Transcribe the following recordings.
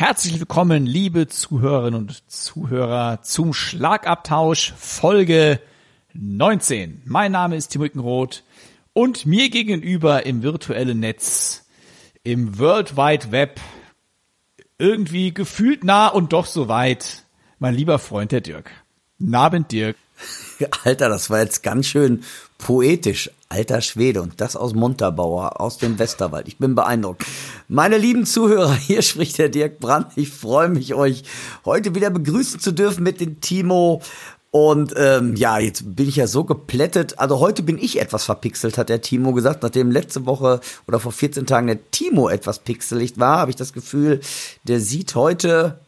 Herzlich willkommen, liebe Zuhörerinnen und Zuhörer, zum Schlagabtausch Folge 19. Mein Name ist Timo Ickenroth und mir gegenüber im virtuellen Netz, im World Wide Web, irgendwie gefühlt nah und doch so weit, mein lieber Freund der Dirk. Nabend Dirk. Alter, das war jetzt ganz schön poetisch. Alter Schwede und das aus Montabaur, aus dem Westerwald. Ich bin beeindruckt. Meine lieben Zuhörer, hier spricht der Dirk Brandt. Ich freue mich, euch heute wieder begrüßen zu dürfen mit dem Timo. Und ähm, ja, jetzt bin ich ja so geplättet. Also heute bin ich etwas verpixelt, hat der Timo gesagt. Nachdem letzte Woche oder vor 14 Tagen der Timo etwas pixelig war, habe ich das Gefühl, der sieht heute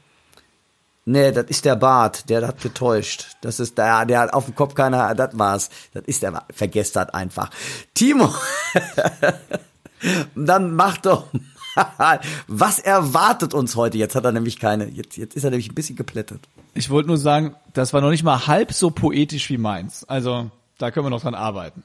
Nee, das ist der Bart, der hat getäuscht. Das ist der, der hat auf dem Kopf keiner, das war's. Das ist der, vergesst das einfach. Timo, dann mach doch mal. Was erwartet uns heute? Jetzt hat er nämlich keine, jetzt, jetzt ist er nämlich ein bisschen geplättet. Ich wollte nur sagen, das war noch nicht mal halb so poetisch wie meins. Also, da können wir noch dran arbeiten.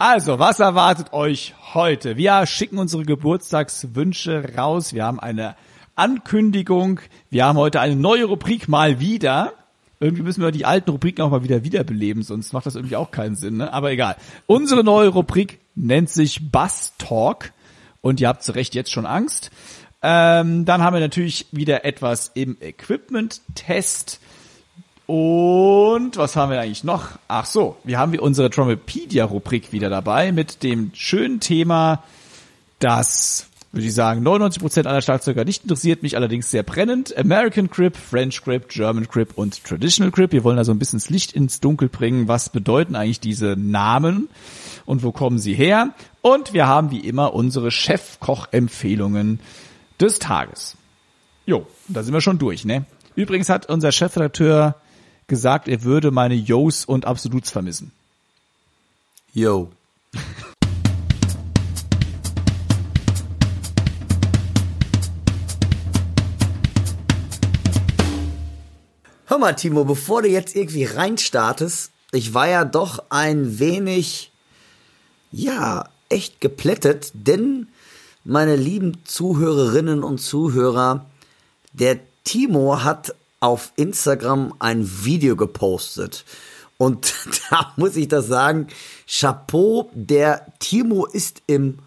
Also, was erwartet euch heute? Wir schicken unsere Geburtstagswünsche raus. Wir haben eine Ankündigung. Wir haben heute eine neue Rubrik mal wieder. Irgendwie müssen wir die alten Rubriken auch mal wieder wiederbeleben, sonst macht das irgendwie auch keinen Sinn. Ne? Aber egal. Unsere neue Rubrik nennt sich Bass Talk. Und ihr habt zu Recht jetzt schon Angst. Ähm, dann haben wir natürlich wieder etwas im Equipment-Test. Und was haben wir eigentlich noch? Ach so, wir haben wir unsere Trompedia-Rubrik wieder dabei mit dem schönen Thema, das, würde ich sagen, 99% aller Schlagzeuger nicht interessiert, mich allerdings sehr brennend. American Grip, French Grip, German Grip und Traditional Grip. Wir wollen da so ein bisschen das Licht ins Dunkel bringen. Was bedeuten eigentlich diese Namen und wo kommen sie her? Und wir haben wie immer unsere Chefkoch-Empfehlungen des Tages. Jo, da sind wir schon durch, ne? Übrigens hat unser Chefredakteur gesagt, er würde meine Yos und Absoluts vermissen. Yo. Hör mal, Timo, bevor du jetzt irgendwie reinstartest, ich war ja doch ein wenig, ja, echt geplättet, denn meine lieben Zuhörerinnen und Zuhörer, der Timo hat auf Instagram ein Video gepostet. Und da muss ich das sagen, Chapeau, der Timo ist im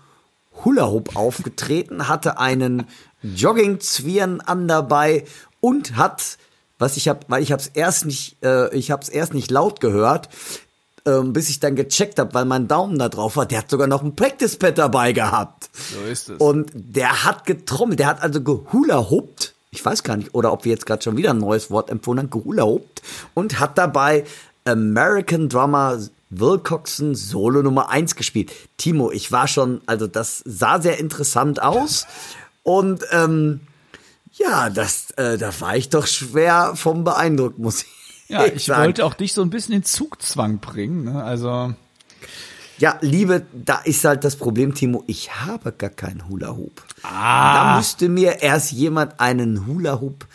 Hula Hoop aufgetreten, hatte einen Jogging-Zwirn an dabei und hat, was ich habe, weil ich habe es erst nicht, äh, ich habe es erst nicht laut gehört, äh, bis ich dann gecheckt habe, weil mein Daumen da drauf war. Der hat sogar noch ein Practice Pad dabei gehabt. So ist es. Und der hat getrommelt, der hat also gehula hoopt ich weiß gar nicht, oder ob wir jetzt gerade schon wieder ein neues Wort empfunden haben, geurlaubt und hat dabei American Drummer Wilcoxon Solo Nummer 1 gespielt. Timo, ich war schon, also das sah sehr interessant aus und ähm, ja, das, äh, da war ich doch schwer vom beeindruckt, muss ich ja, ich wollte auch dich so ein bisschen in Zugzwang bringen. Ne? Also ja, Liebe, da ist halt das Problem, Timo, ich habe gar keinen Hula-Hoop. Ah. Da müsste mir erst jemand einen Hula-Hoop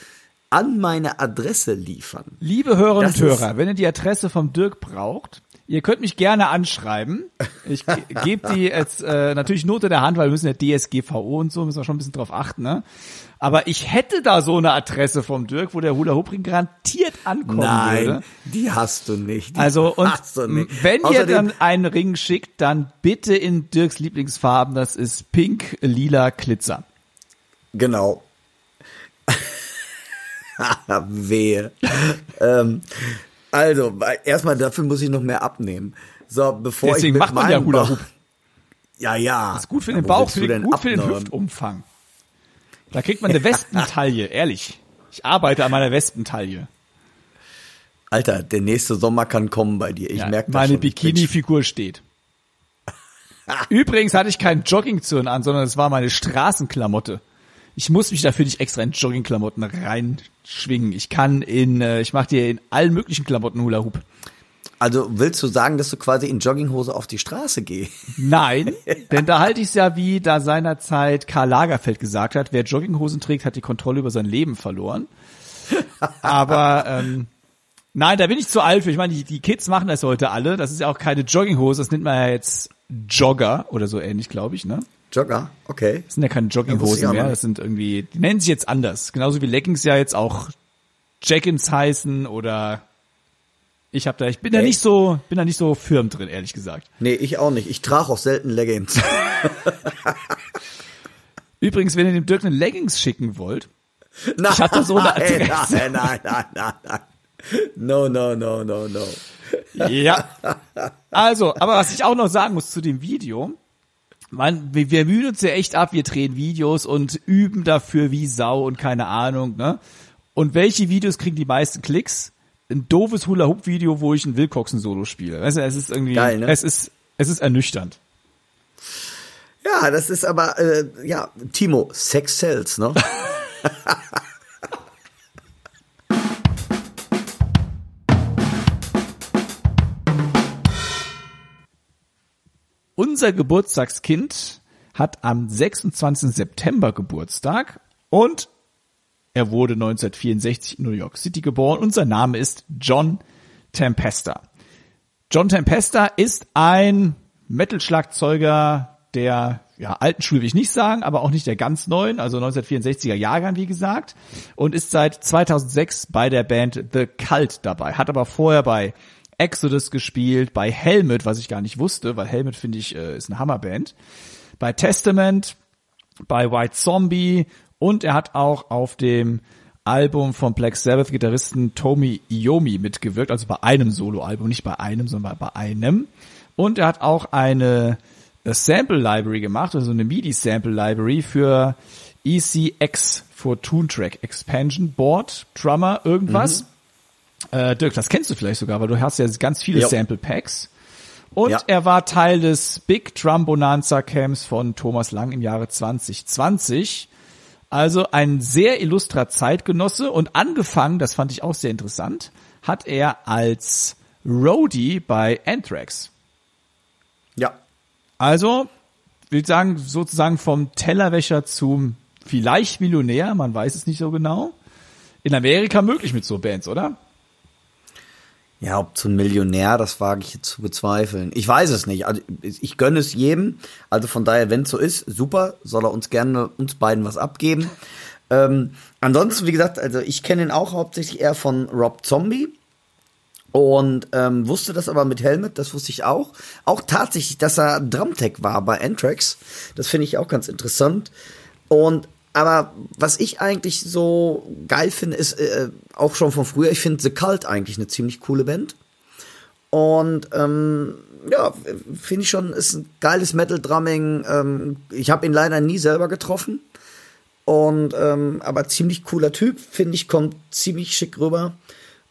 an meine Adresse liefern. Liebe Hörerinnen und Hörer, wenn ihr die Adresse vom Dirk braucht, ihr könnt mich gerne anschreiben. Ich ge gebe die jetzt äh, natürlich Note der Hand, weil wir müssen ja DSGVO und so, müssen wir schon ein bisschen drauf achten. Ne? Aber ich hätte da so eine Adresse vom Dirk, wo der Hula Hoop Ring garantiert ankommen Nein, würde. die hast du nicht. Die also und wenn Außerdem, ihr dann einen Ring schickt, dann bitte in Dirks Lieblingsfarben. Das ist Pink, Lila, Glitzer. Genau. Wehe. ähm, also, erstmal dafür muss ich noch mehr abnehmen. So, bevor Deswegen ich macht man ja Hula Hoop. Ja, ja. Das ist gut für den Bauch, für den, gut für den Hüftumfang. Da kriegt man eine Wespentaille, ehrlich. Ich arbeite an meiner Wespentaille. Alter, der nächste Sommer kann kommen bei dir. Ich Ja, merke das meine Bikini-Figur steht. Übrigens hatte ich keinen Joggingzirn an, sondern es war meine Straßenklamotte. Ich muss mich dafür nicht extra in Joggingklamotten reinschwingen. Ich kann in, äh, ich mache dir in allen möglichen Klamotten Hula Hoop. Also willst du sagen, dass du quasi in Jogginghose auf die Straße gehst? Nein, denn da halte ich es ja, wie da seinerzeit Karl Lagerfeld gesagt hat, wer Jogginghosen trägt, hat die Kontrolle über sein Leben verloren. Aber ähm, nein, da bin ich zu alt für. Ich meine, die, die Kids machen das heute alle. Das ist ja auch keine Jogginghose, das nennt man ja jetzt Jogger oder so ähnlich, glaube ich, ne? Jogger, okay. Das sind ja keine Ja, Jogginghosen auch mehr, das sind irgendwie, die nennen sich jetzt anders. Genauso wie Leggings ja jetzt auch Jackins heißen oder ich habe da, ich bin da Echt? nicht so, bin da nicht so firm drin, ehrlich gesagt. Nee, ich auch nicht. Ich trage auch selten Leggings. Übrigens, wenn ihr dem Dirk eine Leggings schicken wollt, nein, Ich hatte so eine Adresse. Nein, nein, nein, nein, nein. No, no, no, no, no. Ja. Also, aber was ich auch noch sagen muss zu dem Video, man, wir, wir mühen uns ja echt ab, wir drehen Videos und üben dafür wie Sau und keine Ahnung, ne? Und welche Videos kriegen die meisten Klicks? Ein doofes Hula-Hoop-Video, wo ich ein Wilcoxen-Solo spiele. Weißt du, es ist irgendwie, Geil, ne? es ist, es ist ernüchternd. Ja, das ist aber, äh, ja, Timo, Sex sells, ne? Unser Geburtstagskind hat am 26. September Geburtstag und er wurde 1964 in New York City geboren und sein Name ist John Tempesta. John Tempesta ist ein Metal-Schlagzeuger der ja, alten Schule will ich nicht sagen, aber auch nicht der ganz neuen, also 1964er Jahrgang, wie gesagt, und ist seit 2006 bei der Band The Cult dabei, hat aber vorher bei Exodus gespielt, bei Helmet, was ich gar nicht wusste, weil Helmet finde ich äh, ist eine Hammerband, bei Testament, bei White Zombie und er hat auch auf dem Album vom Black Sabbath Gitarristen Tommy Iommi mitgewirkt, also bei einem Soloalbum, nicht bei einem, sondern bei einem. Und er hat auch eine äh, Sample Library gemacht, also eine MIDI Sample Library für ECX für Toontrack Expansion Board Drummer irgendwas. Äh, Dirk, das kennst du vielleicht sogar, weil du hast ja ganz viele Jo. Sample Packs. Und Ja. er war Teil des Big Drum Bonanza Camps von Thomas Lang im Jahre 2020. Also ein sehr illustrer Zeitgenosse und angefangen, das fand ich auch sehr interessant, hat er als Roadie bei Anthrax. Ja. Also, will sagen, sozusagen vom Tellerwäscher zum vielleicht Millionär, man weiß es nicht so genau. In Amerika möglich mit so Bands, oder? Ja, ob zum Millionär, das wage ich jetzt zu bezweifeln. Ich weiß es nicht. Also ich gönne es jedem. Also von daher, wenn es so ist, super, soll er uns gerne uns beiden was abgeben. Ähm, ansonsten, wie gesagt, also ich kenne ihn auch hauptsächlich eher von Rob Zombie. Und ähm, wusste das aber mit Helmet, das wusste ich auch. Auch tatsächlich, dass er Drumtech war bei Anthrax. Das finde ich auch ganz interessant. Und aber was ich eigentlich so geil finde, ist äh, auch schon von früher, ich finde The Cult eigentlich eine ziemlich coole Band. Und ähm, ja, finde ich schon, ist ein geiles Metal-Drumming. Ähm, ich habe ihn leider nie selber getroffen. Und ähm, aber ziemlich cooler Typ, finde ich, kommt ziemlich schick rüber.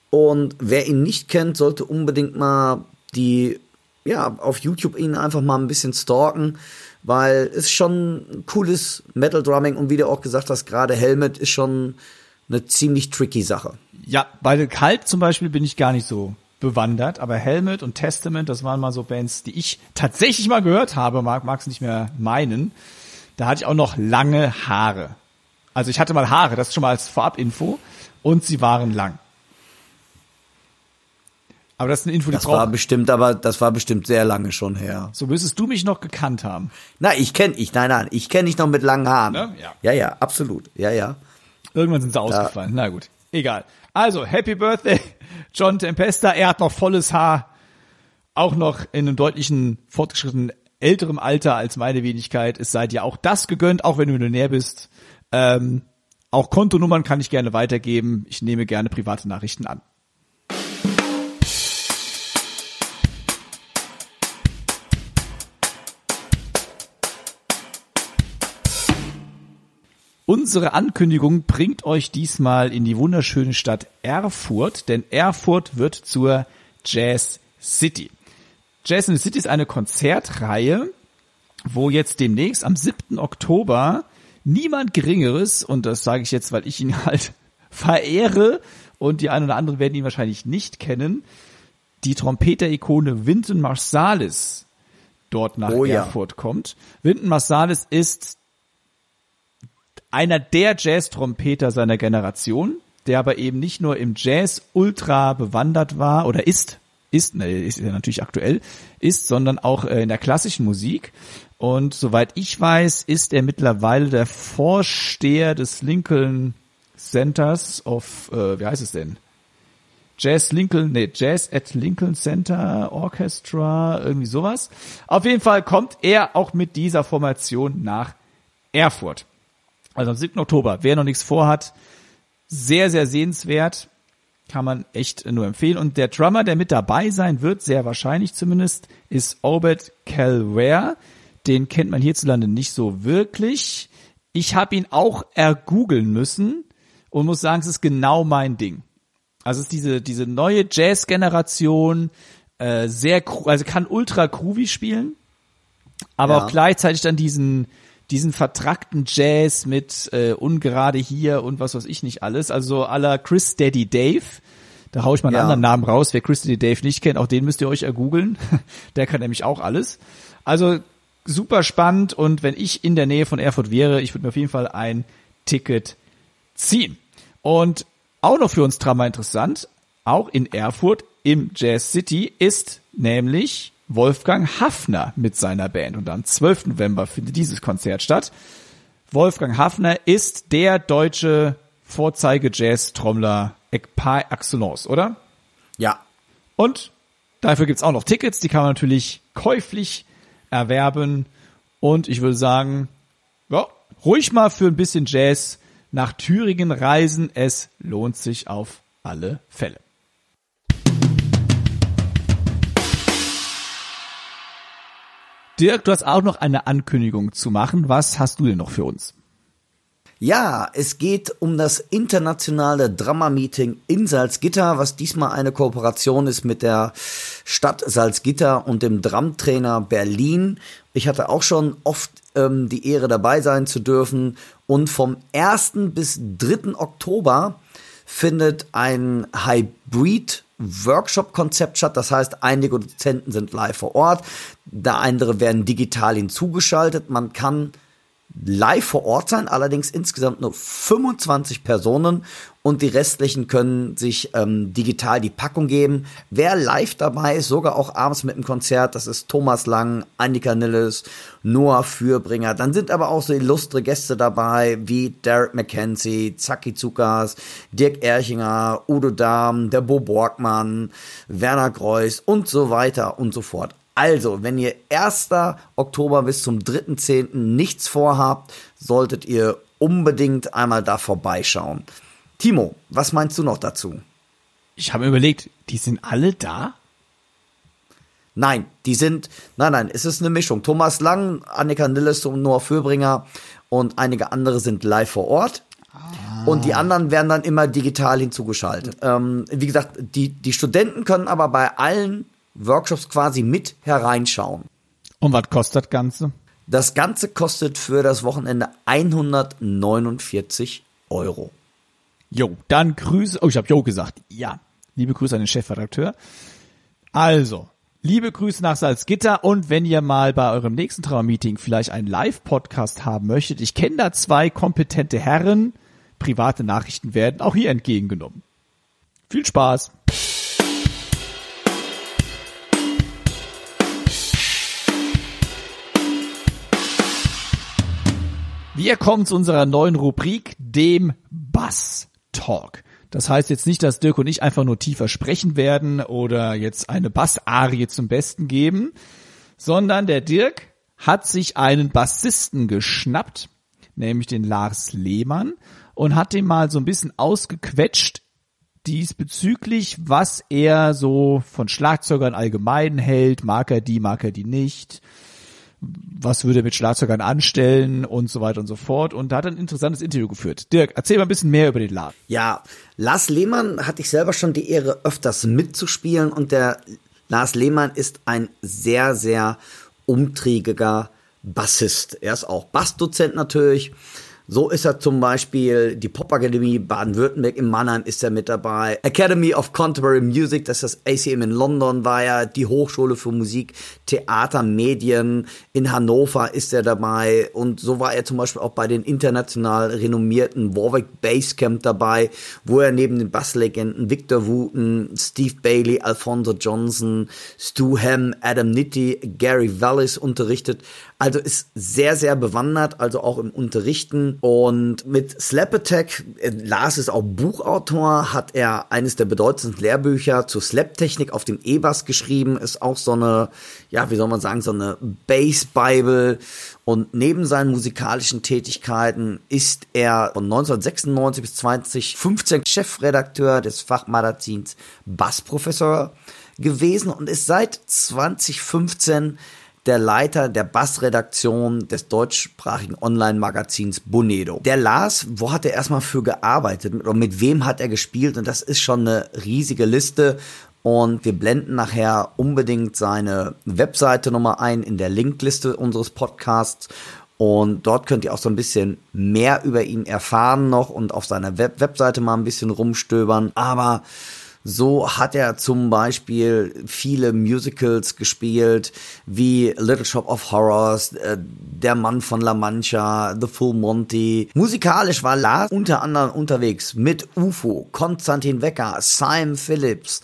Und wer ihn nicht kennt, sollte unbedingt mal die, ja, auf YouTube ihn einfach mal ein bisschen stalken, weil es schon cooles Metal Drumming und wie du auch gesagt hast, gerade Helmet ist schon eine ziemlich tricky Sache. Ja, bei Cult zum Beispiel bin ich gar nicht so bewandert, aber Helmet und Testament, das waren mal so Bands, die ich tatsächlich mal gehört habe, mag mag's nicht mehr meinen. Da hatte ich auch noch lange Haare. Also ich hatte mal Haare, das schon mal als Vorabinfo und sie waren lang. Aber das ist eine Info, die Das war bestimmt, aber das war bestimmt sehr lange schon her. So müsstest du mich noch gekannt haben. Na, ich kenne ich, nein, nein, ich kenne dich noch mit langen Haaren. Ne? Ja. ja, ja, absolut. Ja, ja. Irgendwann sind sie ausgefallen. Na gut, egal. Also, Happy Birthday, John Tempesta. Er hat noch volles Haar. Auch noch in einem deutlichen, fortgeschrittenen, älterem Alter als meine Wenigkeit. Es sei dir auch das gegönnt, auch wenn du Millionär bist. Ähm, auch Kontonummern kann ich gerne weitergeben. Ich nehme gerne private Nachrichten an. Unsere Ankündigung bringt euch diesmal in die wunderschöne Stadt Erfurt, denn Erfurt wird zur Jazz City. Jazz in the City ist eine Konzertreihe, wo jetzt demnächst am 7. Oktober niemand Geringeres, und das sage ich jetzt, weil ich ihn halt verehre und die ein oder anderen werden ihn wahrscheinlich nicht kennen, die Trompeter-Ikone Wynton Marsalis dort nach Oh ja. Erfurt kommt. Wynton Marsalis ist einer der Jazz-Trompeter seiner Generation, der aber eben nicht nur im Jazz ultra bewandert war oder ist, ist, ne, ist ja natürlich aktuell, ist, sondern auch äh, in der klassischen Musik. Und soweit ich weiß, ist er mittlerweile der Vorsteher des Lincoln Centers of, äh, wie heißt es denn? Jazz Lincoln, nee, Jazz at Lincoln Center Orchestra, irgendwie sowas. Auf jeden Fall kommt er auch mit dieser Formation nach Erfurt. Also am 7. Oktober. Wer noch nichts vorhat, sehr, sehr sehenswert. Kann man echt nur empfehlen. Und der Drummer, der mit dabei sein wird, sehr wahrscheinlich zumindest, ist Obed Calware. Den kennt man hierzulande nicht so wirklich. Ich habe ihn auch ergoogeln müssen und muss sagen, es ist genau mein Ding. Also es ist diese, diese neue Jazz-Generation, äh, sehr, also kann ultra groovy spielen, aber Ja. auch gleichzeitig dann diesen, diesen vertrackten Jazz mit äh, ungerade hier und was weiß ich nicht alles. Also la Chris Daddy Dave. Da hau ich mal einen Ja. anderen Namen raus. Wer Chris Daddy Dave nicht kennt, auch den müsst ihr euch ergoogeln. Der kann nämlich auch alles. Also super spannend und wenn ich in der Nähe von Erfurt wäre, ich würde mir auf jeden Fall ein Ticket ziehen. Und auch noch für uns Drama interessant, auch in Erfurt im Jazz City ist nämlich Wolfgang Hafner mit seiner Band. Und am 12. November findet dieses Konzert statt. Wolfgang Hafner ist der deutsche Vorzeige-Jazz-Trommler par excellence, oder? Ja. Und dafür gibt's auch noch Tickets, die kann man natürlich käuflich erwerben. Und ich würde sagen, ja, ruhig mal für ein bisschen Jazz nach Thüringen reisen. Es lohnt sich auf alle Fälle. Dirk, du hast auch noch eine Ankündigung zu machen. Was hast du denn noch für uns? Ja, es geht um das internationale Drama-Meeting in Salzgitter, was diesmal eine Kooperation ist mit der Stadt Salzgitter und dem Drumtrainer Berlin. Ich hatte auch schon oft ähm, die Ehre dabei sein zu dürfen und vom 1. bis 3. Oktober findet ein Hybrid Workshop-Konzept statt. Das heißt, einige Dozenten sind live vor Ort, da andere werden digital hinzugeschaltet. Man kann live vor Ort sein, allerdings insgesamt nur 25 Personen und die restlichen können sich ähm, digital die Packung geben. Wer live dabei ist, sogar auch abends mit dem Konzert, das ist Thomas Lang, Annika Nilles, Noah Fürbringer. Dann sind aber auch so illustre Gäste dabei, wie Derek McKenzie, Zaki Zukas, Dirk Erchinger, Udo Dahm, der Bo Borgmann, Werner Greuß und so weiter und so fort. Also, wenn ihr 1. Oktober bis zum 3.10. nichts vorhabt, solltet ihr unbedingt einmal da vorbeischauen. Timo, was meinst du noch dazu? Ich habe überlegt, die sind alle da? Nein, die sind, nein, nein, es ist eine Mischung. Thomas Lang, Annika Nilles und Noah Fürbringer und einige andere sind live vor Ort. Und die anderen werden dann immer digital hinzugeschaltet. Ähm, wie gesagt, die, die Studenten können aber bei allen Workshops quasi mit hereinschauen. Und was kostet das Ganze? Das Ganze kostet für das Wochenende 149 Euro. Jo, dann Grüße. Oh, ich habe Jo gesagt. Ja, liebe Grüße an den Chefredakteur. Also, liebe Grüße nach Salzgitter und wenn ihr mal bei eurem nächsten Trauermeeting vielleicht einen Live-Podcast haben möchtet, ich kenne da zwei kompetente Herren, private Nachrichten werden auch hier entgegengenommen. Viel Spaß. Wir kommen zu unserer neuen Rubrik, dem Bass Talk. Das heißt jetzt nicht, dass Dirk und ich einfach nur tiefer sprechen werden oder jetzt eine Bassarie zum Besten geben, sondern der Dirk hat sich einen Bassisten geschnappt, nämlich den Lars Lehmann, und hat den mal so ein bisschen ausgequetscht diesbezüglich, was er so von Schlagzeugern allgemein hält, mag er die, mag er die nicht, was würde er mit Schlagzeugern anstellen und so weiter und so fort. Und da hat er ein interessantes Interview geführt. Dirk, erzähl mal ein bisschen mehr über den Laden. Ja, Lars Lehmann hatte ich selber schon die Ehre, öfters mitzuspielen und der Lars Lehmann ist ein sehr, sehr umtriebiger Bassist. Er ist auch Bassdozent natürlich so ist er zum Beispiel die Popakademie Baden-Württemberg in Mannheim ist er mit dabei. Academy of Contemporary Music, das ist das ACM in London, war er. Die Hochschule für Musik, Theater, Medien in Hannover ist er dabei. Und so war er zum Beispiel auch bei den international renommierten Warwick Basecamp dabei, wo er neben den Basslegenden Victor Wooten, Steve Bailey, Alfonso Johnson, Stu Hamm, Adam Nitti, Gary Vallis unterrichtet. Also ist sehr, sehr bewandert, also auch im Unterrichten. Und mit Slap Attack, äh, Lars ist auch Buchautor, hat er eines der bedeutendsten Lehrbücher zur Slap-Technik auf dem E-Bass geschrieben, ist auch so eine, ja, wie soll man sagen, so eine Bass-Bible. Und neben seinen musikalischen Tätigkeiten ist er von 1996 bis 2015 Chefredakteur des Fachmagazins Bassprofessor gewesen und ist seit 2015 der Leiter der Bassredaktion des deutschsprachigen Online-Magazins Bonedo. Der Lars, wo hat er erstmal für gearbeitet und mit wem hat er gespielt? Und das ist schon eine riesige Liste. Und wir blenden nachher unbedingt seine Webseite nochmal ein in der Linkliste unseres Podcasts. Und dort könnt ihr auch so ein bisschen mehr über ihn erfahren noch und auf seiner Web Webseite mal ein bisschen rumstöbern. Aber so hat er zum Beispiel viele Musicals gespielt, wie Little Shop of Horrors, äh, Der Mann von La Mancha, The Full Monty. Musikalisch war Lars unter anderem unterwegs mit UFO, Konstantin Wecker, Simon Phillips,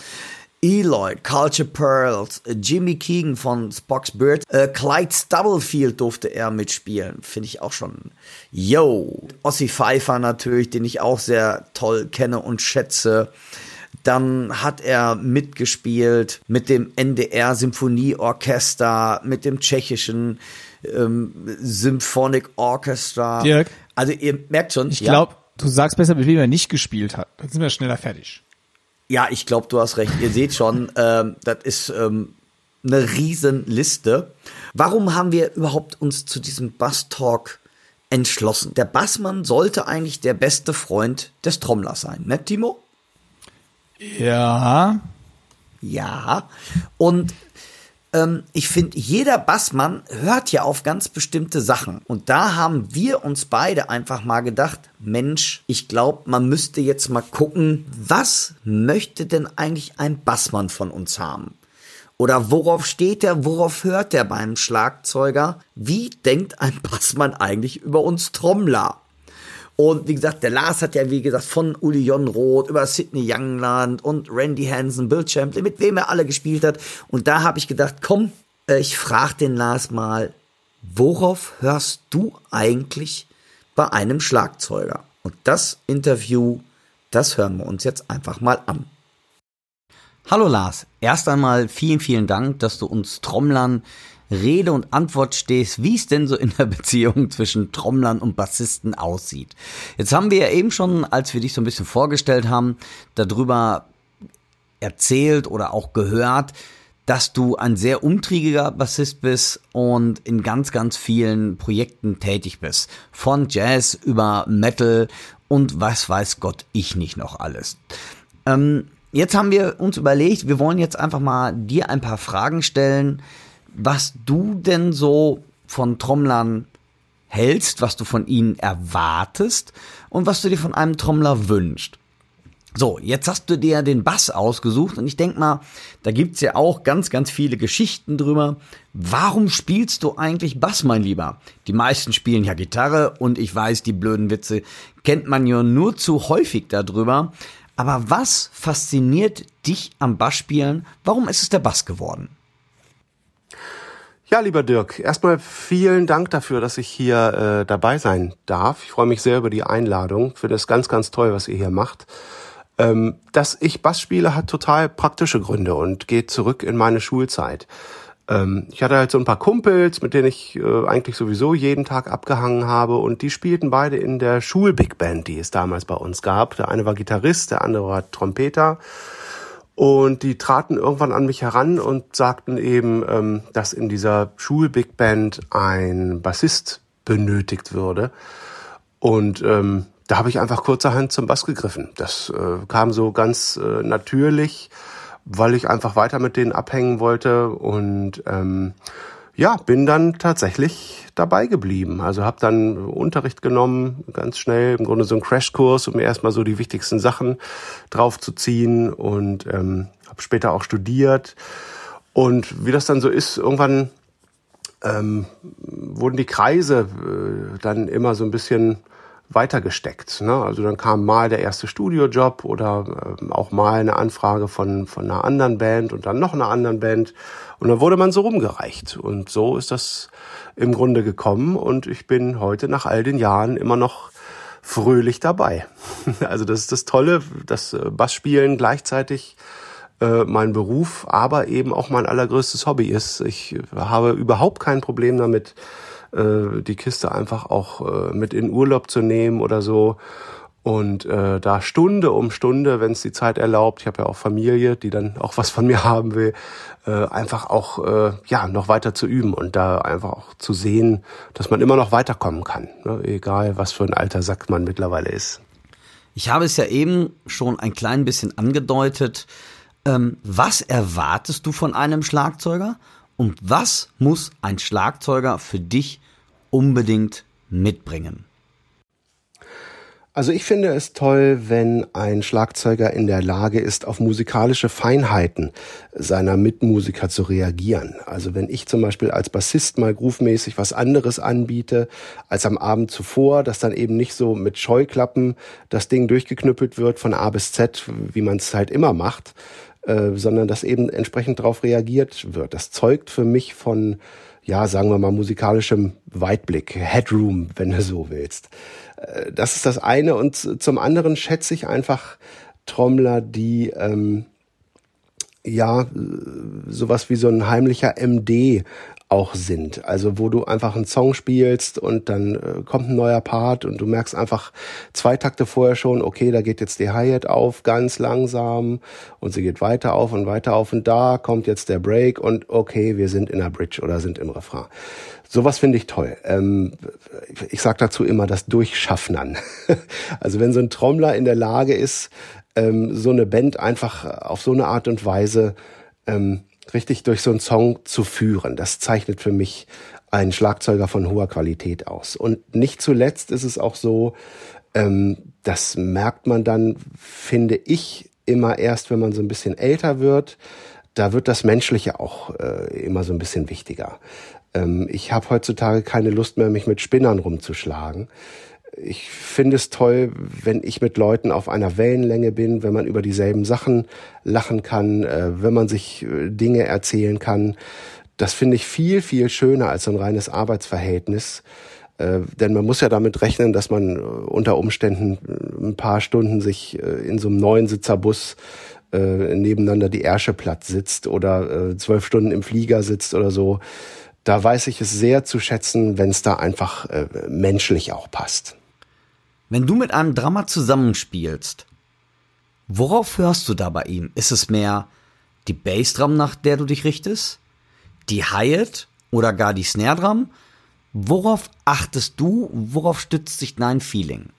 Eloy, Culture Pearls, Jimmy Keegan von Spock's Bird, äh, Clyde Stubblefield durfte er mitspielen. Finde ich auch schon. Yo, Ossi Pfeiffer natürlich, den ich auch sehr toll kenne und schätze. Dann hat er mitgespielt mit dem NDR Symphonieorchester, mit dem tschechischen ähm, Symphonic Orchestra. Dirk, also ihr merkt schon. Ich ja. glaube, du sagst besser, mit wem er nicht gespielt hat. Dann sind wir schneller fertig. Ja, ich glaube, du hast recht. Ihr seht schon, ähm, das ist ähm, eine Riesenliste. Warum haben wir überhaupt uns zu diesem Bass Talk entschlossen? Der Bassmann sollte eigentlich der beste Freund des Trommlers sein, ne, Timo? Ja. Ja. Und ähm, ich finde, jeder Bassmann hört ja auf ganz bestimmte Sachen. Und da haben wir uns beide einfach mal gedacht, Mensch, ich glaube, man müsste jetzt mal gucken, was möchte denn eigentlich ein Bassmann von uns haben? Oder worauf steht er, worauf hört er beim Schlagzeuger? Wie denkt ein Bassmann eigentlich über uns Trommler? Und wie gesagt, der Lars hat ja, wie gesagt, von Uli Jon Roth über Sidney Youngland und Randy Hansen, Bill Champlin, mit wem er alle gespielt hat. Und da habe ich gedacht, komm, äh, ich frage den Lars mal, worauf hörst du eigentlich bei einem Schlagzeuger? Und das Interview, das hören wir uns jetzt einfach mal an. Hallo Lars, erst einmal vielen, vielen Dank, dass du uns Trommlern Rede und Antwort stehst, wie es denn so in der Beziehung zwischen Trommlern und Bassisten aussieht. Jetzt haben wir ja eben schon, als wir dich so ein bisschen vorgestellt haben, darüber erzählt oder auch gehört, dass du ein sehr umtriebiger Bassist bist und in ganz, ganz vielen Projekten tätig bist. Von Jazz über Metal und was weiß Gott ich nicht noch alles. Ähm, jetzt haben wir uns überlegt, wir wollen jetzt einfach mal dir ein paar Fragen stellen, was du denn so von Trommlern hältst, was du von ihnen erwartest und was du dir von einem Trommler wünschst. So, jetzt hast du dir den Bass ausgesucht und ich denk mal, da gibt's ja auch ganz, ganz viele Geschichten drüber. Warum spielst du eigentlich Bass, mein Lieber? Die meisten spielen ja Gitarre und ich weiß, die blöden Witze kennt man ja nur zu häufig darüber. Aber was fasziniert dich am Bassspielen? Warum ist es der Bass geworden? Ja, lieber Dirk, erstmal vielen Dank dafür, dass ich hier äh, dabei sein darf. Ich freue mich sehr über die Einladung. Finde es ganz, ganz toll, was ihr hier macht. Ähm, dass ich Bass spiele, hat total praktische Gründe und geht zurück in meine Schulzeit. Ähm, ich hatte halt so ein paar Kumpels, mit denen ich äh, eigentlich sowieso jeden Tag abgehangen habe und die spielten beide in der Schul-Big Band, die es damals bei uns gab. Der eine war Gitarrist, der andere war Trompeter. Und die traten irgendwann an mich heran und sagten eben, ähm, dass in dieser Schul-Big Band ein Bassist benötigt würde. Und ähm, da habe ich einfach kurzerhand zum Bass gegriffen. Das äh, kam so ganz äh, natürlich, weil ich einfach weiter mit denen abhängen wollte und ähm, ja, bin dann tatsächlich dabei geblieben. Also habe dann Unterricht genommen, ganz schnell, im Grunde so einen Crashkurs, um erstmal so die wichtigsten Sachen draufzuziehen und ähm, habe später auch studiert. Und wie das dann so ist, irgendwann ähm, wurden die Kreise äh, dann immer so ein bisschen weitergesteckt. Ne? Also dann kam mal der erste Studiojob oder äh, auch mal eine Anfrage von, von einer anderen Band und dann noch einer anderen Band. Und dann wurde man so rumgereicht. Und so ist das im Grunde gekommen. Und ich bin heute nach all den Jahren immer noch fröhlich dabei. Also das ist das Tolle, das äh, Bassspielen gleichzeitig äh, mein Beruf, aber eben auch mein allergrößtes Hobby ist. Ich habe überhaupt kein Problem damit, äh, die Kiste einfach auch äh, mit in Urlaub zu nehmen oder so und äh, da Stunde um Stunde, wenn es die Zeit erlaubt, ich habe ja auch Familie, die dann auch was von mir haben will, äh, einfach auch äh, ja noch weiter zu üben und da einfach auch zu sehen, dass man immer noch weiterkommen kann, ne? egal was für ein alter Sack man mittlerweile ist. Ich habe es ja eben schon ein klein bisschen angedeutet. Ähm, was erwartest du von einem Schlagzeuger und was muss ein Schlagzeuger für dich unbedingt mitbringen? Also ich finde es toll, wenn ein Schlagzeuger in der Lage ist, auf musikalische Feinheiten seiner Mitmusiker zu reagieren. Also wenn ich zum Beispiel als Bassist mal groovmäßig was anderes anbiete als am Abend zuvor, dass dann eben nicht so mit Scheuklappen das Ding durchgeknüppelt wird von A bis Z, wie man es halt immer macht, äh, sondern dass eben entsprechend darauf reagiert wird. Das zeugt für mich von ja, sagen wir mal, musikalischem Weitblick, Headroom, wenn du so willst. Äh, das ist das eine. Und zum anderen schätze ich einfach Trommler, die ähm, ja sowas wie so ein heimlicher MD auch sind. Also wo du einfach einen Song spielst und dann äh, kommt ein neuer Part und du merkst einfach zwei Takte vorher schon, okay, da geht jetzt die Hi-Hat auf, ganz langsam und sie geht weiter auf und weiter auf und da kommt jetzt der Break und okay, wir sind in der Bridge oder sind im Refrain. Sowas finde ich toll. Ähm, ich sage dazu immer das Durchschaffnern. also wenn so ein Trommler in der Lage ist, ähm, so eine Band einfach auf so eine Art und Weise ähm, richtig durch so einen Song zu führen. Das zeichnet für mich einen Schlagzeuger von hoher Qualität aus. Und nicht zuletzt ist es auch so, ähm, das merkt man dann, finde ich, immer erst, wenn man so ein bisschen älter wird. Da wird das Menschliche auch äh, immer so ein bisschen wichtiger. Ähm, ich habe heutzutage keine Lust mehr, mich mit Spinnern rumzuschlagen ich finde es toll, wenn ich mit Leuten auf einer Wellenlänge bin, wenn man über dieselben Sachen lachen kann, äh, wenn man sich äh, Dinge erzählen kann. Das finde ich viel, viel schöner als so ein reines Arbeitsverhältnis. Äh, denn man muss ja damit rechnen, dass man unter Umständen ein paar Stunden sich in so einem neuen Sitzerbus nebeneinander die Ärsche platt sitzt oder zwölf Stunden im Flieger sitzt oder so. Da weiß ich es sehr zu schätzen, wenn es da einfach menschlich auch passt. Wenn du mit einem Drummer zusammenspielst, worauf hörst du da bei ihm? Ist es mehr die Bassdrum, nach der du dich richtest? Die Hi-Hat oder gar die Snare Drum? Worauf achtest du? Worauf stützt sich dein Feeling?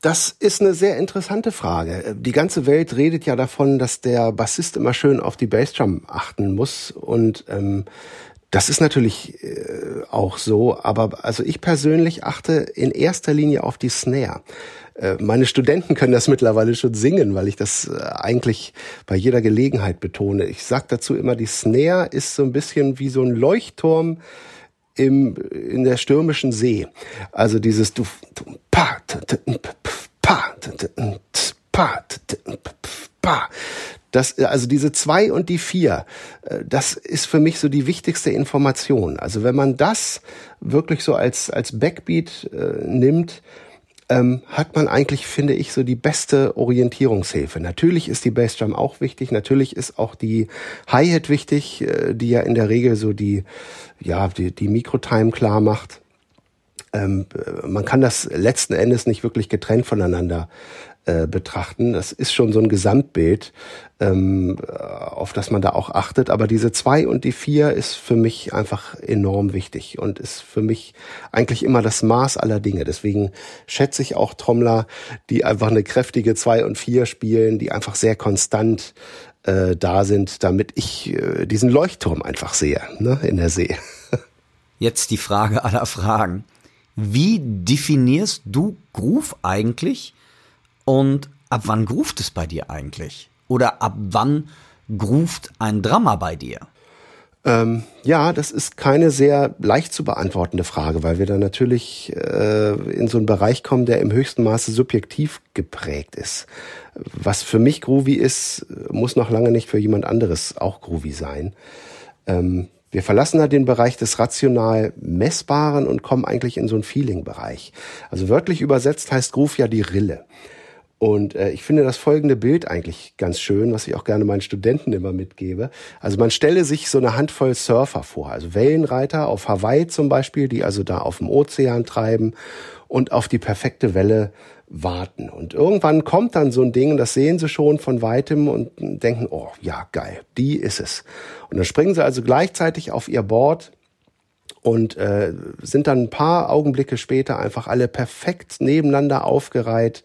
Das ist eine sehr interessante Frage. Die ganze Welt redet ja davon, dass der Bassist immer schön auf die Bassdrum achten muss und ähm, das ist natürlich äh, auch so, aber also ich persönlich achte in erster Linie auf die Snare. Äh, meine Studenten können das mittlerweile schon singen, weil ich das äh, eigentlich bei jeder Gelegenheit betone. Ich sage dazu immer, die Snare ist so ein bisschen wie so ein Leuchtturm im, in der stürmischen See. Also dieses du, du pa, pa, pa, pa, das, also diese zwei und die vier, äh, das ist für mich so die wichtigste Information. Also wenn man das wirklich so als, als Backbeat äh, nimmt, ähm, hat man eigentlich, finde ich, so die beste Orientierungshilfe. Natürlich ist die Bassdrum auch wichtig, natürlich ist auch die Hi-Hat wichtig, äh, die ja in der Regel so die, ja, die, die Mikrotime klar macht. Ähm, man kann das letzten Endes nicht wirklich getrennt voneinander äh, betrachten. Das ist schon so ein Gesamtbild, ähm, auf das man da auch achtet. Aber diese zwei und die vier ist für mich einfach enorm wichtig und ist für mich eigentlich immer das Maß aller Dinge. Deswegen schätze ich auch Trommler, die einfach eine kräftige zwei und vier spielen, die einfach sehr konstant äh, da sind, damit ich äh, diesen Leuchtturm einfach sehe ne, in der See. Jetzt die Frage aller Fragen. Wie definierst du Groove eigentlich? Und ab wann groovt es bei dir eigentlich? Oder ab wann groovt ein Drama bei dir? Ähm, ja, das ist keine sehr leicht zu beantwortende Frage, weil wir da natürlich äh, in so einen Bereich kommen, der im höchsten Maße subjektiv geprägt ist. Was für mich groovy ist, muss noch lange nicht für jemand anderes auch groovy sein. Ähm, wir verlassen da den Bereich des rational Messbaren und kommen eigentlich in so einen Feeling-Bereich. Also wörtlich übersetzt heißt Groove ja die Rille. Und äh, ich finde das folgende Bild eigentlich ganz schön, was ich auch gerne meinen Studenten immer mitgebe. Also man stelle sich so eine Handvoll Surfer vor, also Wellenreiter auf Hawaii zum Beispiel, die also da auf dem Ozean treiben und auf die perfekte Welle warten. Und irgendwann kommt dann so ein Ding, das sehen sie schon von weitem und denken, oh ja, geil, die ist es. Und dann springen sie also gleichzeitig auf ihr Board und äh, sind dann ein paar Augenblicke später einfach alle perfekt nebeneinander aufgereiht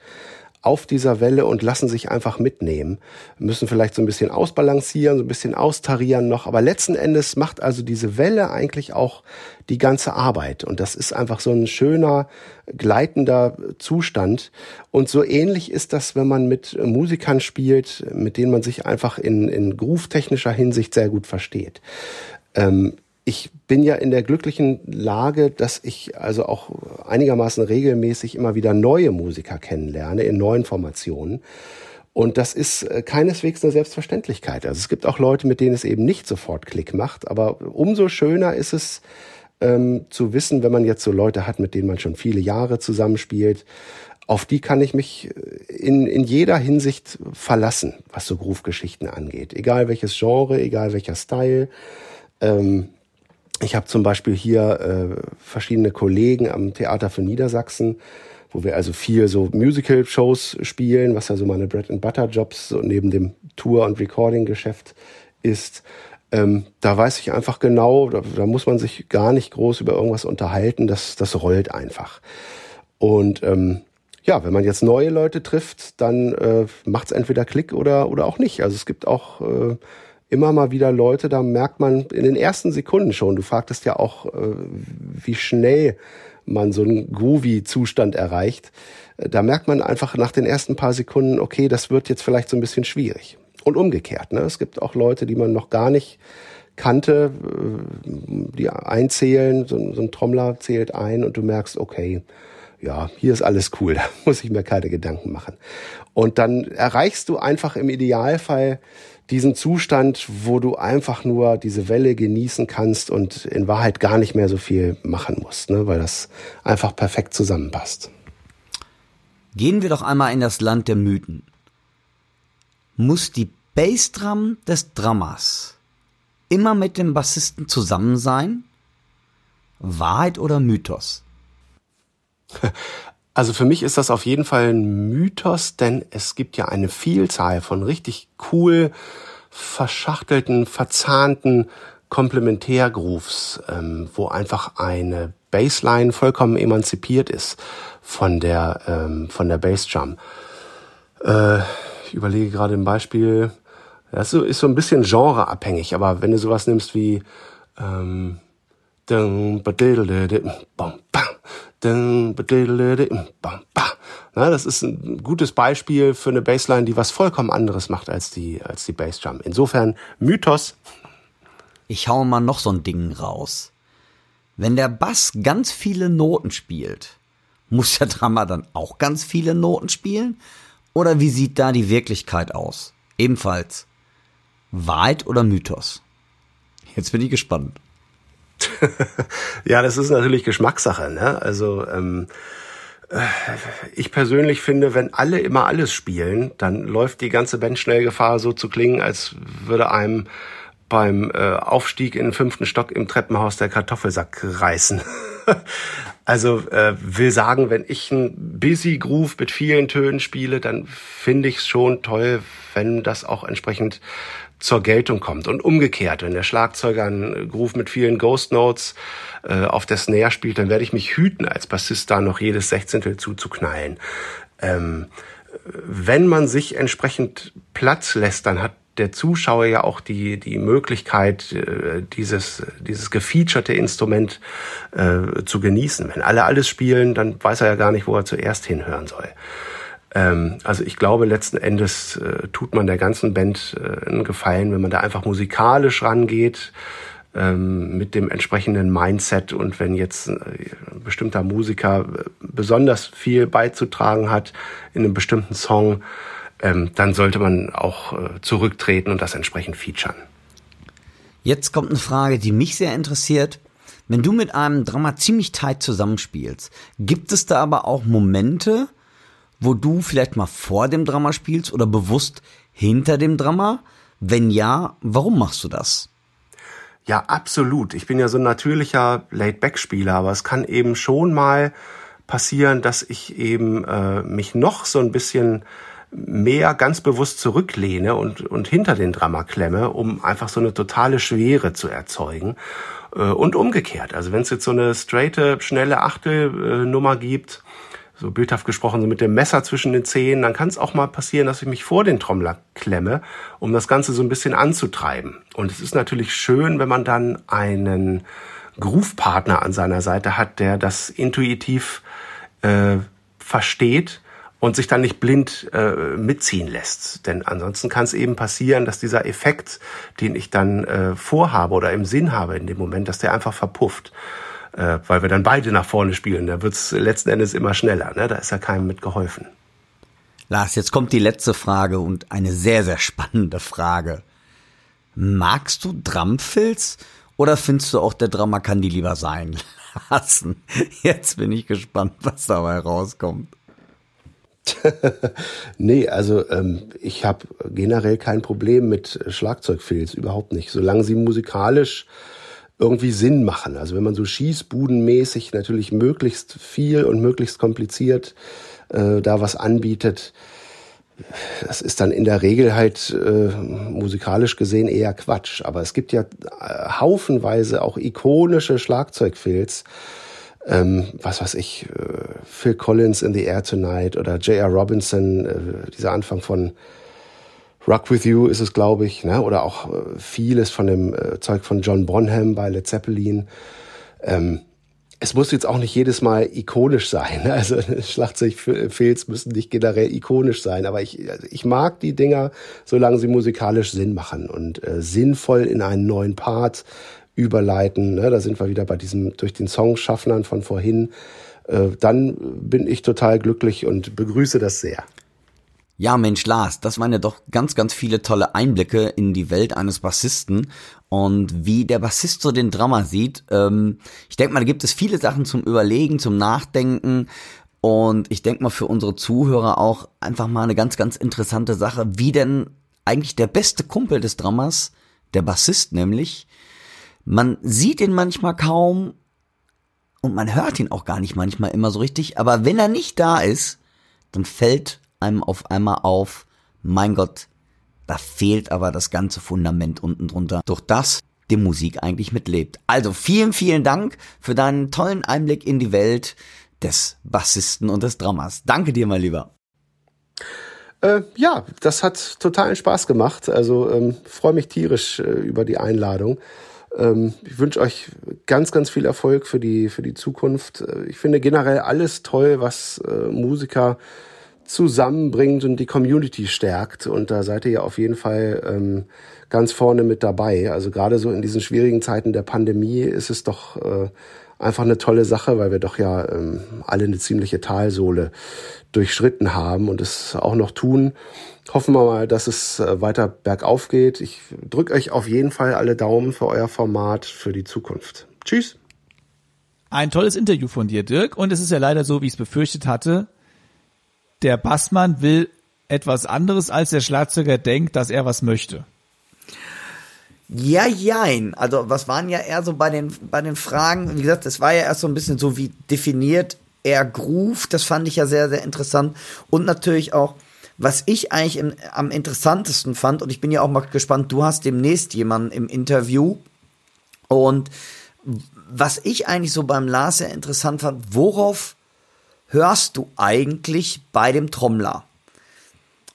auf dieser Welle und lassen sich einfach mitnehmen. Müssen vielleicht so ein bisschen ausbalancieren, so ein bisschen austarieren noch, aber letzten Endes macht also diese Welle eigentlich auch die ganze Arbeit und das ist einfach so ein schöner gleitender Zustand und so ähnlich ist das, wenn man mit Musikern spielt, mit denen man sich einfach in, in groove-technischer Hinsicht sehr gut versteht. Ähm, ich bin ja in der glücklichen Lage, dass ich also auch einigermaßen regelmäßig immer wieder neue Musiker kennenlerne in neuen Formationen. Und das ist äh, keineswegs eine Selbstverständlichkeit. Also es gibt auch Leute, mit denen es eben nicht sofort Klick macht. Aber umso schöner ist es ähm, zu wissen, wenn man jetzt so Leute hat, mit denen man schon viele Jahre zusammenspielt, auf die kann ich mich in, in jeder Hinsicht verlassen, was so Groove-Geschichten angeht. Egal welches Genre, egal welcher Style. Ähm, ich habe zum Beispiel hier äh, verschiedene Kollegen am Theater für Niedersachsen, wo wir also viel so Musical-Shows spielen, was ja so meine Bread-and-Butter-Jobs so neben dem Tour- und Recording-Geschäft ist. Ähm, da weiß ich einfach genau, da, da, muss man sich gar nicht groß über irgendwas unterhalten, das, das rollt einfach. Und ähm, ja, wenn man jetzt neue Leute trifft, dann äh, macht es entweder Klick oder, oder auch nicht. Also es gibt auch äh, immer mal wieder Leute, da merkt man in den ersten Sekunden schon, du fragtest ja auch, äh, wie schnell man so einen Groovy-Zustand erreicht. Äh, da merkt man einfach nach den ersten paar Sekunden, okay, das wird jetzt vielleicht so ein bisschen schwierig. Und umgekehrt, ne? es gibt auch Leute, die man noch gar nicht kannte, äh, die einzählen, so, so ein Trommler zählt ein und du merkst, okay, ja, hier ist alles cool, da muss ich mir keine Gedanken machen. Und dann erreichst du einfach im Idealfall diesen Zustand, wo du einfach nur diese Welle genießen kannst und in Wahrheit gar nicht mehr so viel machen musst, ne? weil das einfach perfekt zusammenpasst. Gehen wir doch einmal in das Land der Mythen. Muss die Bassdrum des Dramas immer mit dem Bassisten zusammen sein? Wahrheit oder Mythos? Also für mich ist das auf jeden Fall ein Mythos, denn es gibt ja eine Vielzahl von richtig cool verschachtelten, verzahnten Komplementärgrooves, ähm, wo einfach eine Bassline vollkommen emanzipiert ist von der ähm, von der Bassdrum. Äh, ich überlege gerade ein Beispiel. Das ist so ein bisschen genreabhängig, aber wenn du sowas nimmst wie ähm, na, das ist ein gutes Beispiel für eine Bassline, die was vollkommen anderes macht als die, als die Bassdrum. Insofern Mythos. Ich hau mal noch so ein Ding raus. Wenn der Bass ganz viele Noten spielt, muss der Drummer dann auch ganz viele Noten spielen? Oder wie sieht da die Wirklichkeit aus? Ebenfalls Wahrheit oder Mythos? Jetzt bin ich gespannt. ja, das ist natürlich Geschmackssache. Ne? Also ähm, äh, ich persönlich finde, wenn alle immer alles spielen, dann läuft die ganze Band schnell Gefahr, so zu klingen, als würde einem beim äh, Aufstieg in den fünften Stock im Treppenhaus der Kartoffelsack reißen. also äh, will sagen, wenn ich einen Busy Groove mit vielen Tönen spiele, dann finde ich es schon toll, wenn das auch entsprechend zur Geltung kommt. Und umgekehrt, wenn der Schlagzeuger einen Groove mit vielen Ghost Notes äh, auf der Snare spielt, dann werde ich mich hüten, als Bassist da noch jedes Sechzehntel zuzuknallen. Ähm, wenn man sich entsprechend Platz lässt, dann hat der Zuschauer ja auch die, die Möglichkeit, äh, dieses, dieses gefeaturete Instrument äh, zu genießen. Wenn alle alles spielen, dann weiß er ja gar nicht, wo er zuerst hinhören soll. Ähm, also ich glaube, letzten Endes äh, tut man der ganzen Band einen Gefallen, wenn man da einfach musikalisch rangeht, ähm, mit dem entsprechenden Mindset und wenn jetzt ein bestimmter Musiker besonders viel beizutragen hat in einem bestimmten Song, ähm, dann sollte man auch äh, zurücktreten und das entsprechend featuren. Jetzt kommt eine Frage, die mich sehr interessiert. Wenn du mit einem Drama ziemlich tight zusammenspielst, gibt es da aber auch Momente, wo du vielleicht mal vor dem Drama spielst oder bewusst hinter dem Drama? Wenn ja, warum machst du das? Ja, absolut. Ich bin ja so ein natürlicher Laid-Back-Spieler, aber es kann eben schon mal passieren, dass ich eben äh, mich noch so ein bisschen mehr ganz bewusst zurücklehne und, und hinter den Drama klemme, um einfach so eine totale Schwere zu erzeugen. Äh, und umgekehrt. Also wenn es jetzt so eine straighte, schnelle Achtelnummer gibt, so bildhaft gesprochen, so mit dem Messer zwischen den Zehen, dann kann es auch mal passieren, dass ich mich vor den Trommler klemme, um das Ganze so ein bisschen anzutreiben. Und es ist natürlich schön, wenn man dann einen Groove-Partner an seiner Seite hat, der das intuitiv äh, versteht und sich dann nicht blind äh, mitziehen lässt. Denn ansonsten kann es eben passieren, dass dieser Effekt, den ich dann äh, vorhabe oder im Sinn habe in dem Moment, dass der einfach verpufft. Äh, weil wir dann beide nach vorne spielen. Da wird's letzten Endes immer schneller. Ne? Da ist ja keinem mit geholfen. Lars, jetzt kommt die letzte Frage und eine sehr, sehr spannende Frage. Magst du Drumfilz oder findest du auch, der Drama kann die lieber sein lassen? Jetzt bin ich gespannt, was dabei rauskommt. nee, also ähm, ich habe generell kein Problem mit Schlagzeugfilz, überhaupt nicht. Solange sie musikalisch irgendwie Sinn machen. Also wenn man so schießbudenmäßig natürlich möglichst viel und möglichst kompliziert äh, da was anbietet, das ist dann in der Regel halt äh, musikalisch gesehen eher Quatsch. Aber es gibt ja äh, haufenweise auch ikonische Schlagzeugfilz, ähm, was weiß ich, äh, Phil Collins in the Air Tonight oder J.R. Robinson, äh, dieser Anfang von Rock With You ist es, glaube ich, ne? oder auch äh, vieles von dem äh, Zeug von John Bonham bei Led Zeppelin. Ähm, es muss jetzt auch nicht jedes Mal ikonisch sein. Also Schlagzeugfilz müssen nicht generell ikonisch sein, aber ich, also ich mag die Dinger, solange sie musikalisch Sinn machen und sinnvoll in einen neuen Part überleiten. Ne? Da sind wir wieder bei diesem durch den Song Schaffnern von vorhin. Äh, dann bin ich total glücklich und begrüße das sehr. Ja, Mensch, Lars, das waren ja doch ganz, ganz viele tolle Einblicke in die Welt eines Bassisten und wie der Bassist so den Drummer sieht. Ähm, ich denke mal, da gibt es viele Sachen zum Überlegen, zum Nachdenken und ich denke mal für unsere Zuhörer auch einfach mal eine ganz, ganz interessante Sache, wie denn eigentlich der beste Kumpel des Drummers, der Bassist nämlich, man sieht ihn manchmal kaum und man hört ihn auch gar nicht manchmal immer so richtig, aber wenn er nicht da ist, dann fällt einem auf einmal auf, mein Gott, da fehlt aber das ganze Fundament unten drunter, durch das die Musik eigentlich mitlebt. Also vielen, vielen Dank für deinen tollen Einblick in die Welt des Bassisten und des Dramas. Danke dir mal lieber. Äh, ja, das hat totalen Spaß gemacht. Also ähm, freue mich tierisch äh, über die Einladung. Ähm, ich wünsche euch ganz, ganz viel Erfolg für die, für die Zukunft. Äh, ich finde generell alles toll, was äh, Musiker zusammenbringt und die Community stärkt. Und da seid ihr ja auf jeden Fall ähm, ganz vorne mit dabei. Also gerade so in diesen schwierigen Zeiten der Pandemie ist es doch äh, einfach eine tolle Sache, weil wir doch ja ähm, alle eine ziemliche Talsohle durchschritten haben und es auch noch tun. Hoffen wir mal, dass es äh, weiter bergauf geht. Ich drücke euch auf jeden Fall alle Daumen für euer Format für die Zukunft. Tschüss. Ein tolles Interview von dir, Dirk. Und es ist ja leider so, wie ich es befürchtet hatte. Der Bassmann will etwas anderes, als der Schlagzeuger denkt, dass er was möchte. Ja, jein. Also, was waren ja eher so bei den, bei den Fragen? Wie gesagt, das war ja erst so ein bisschen so wie definiert eher Groove. Das fand ich ja sehr, sehr interessant. Und natürlich auch, was ich eigentlich im, am interessantesten fand, und ich bin ja auch mal gespannt, du hast demnächst jemanden im Interview. Und was ich eigentlich so beim Lars sehr interessant fand, worauf hörst du eigentlich bei dem Trommler?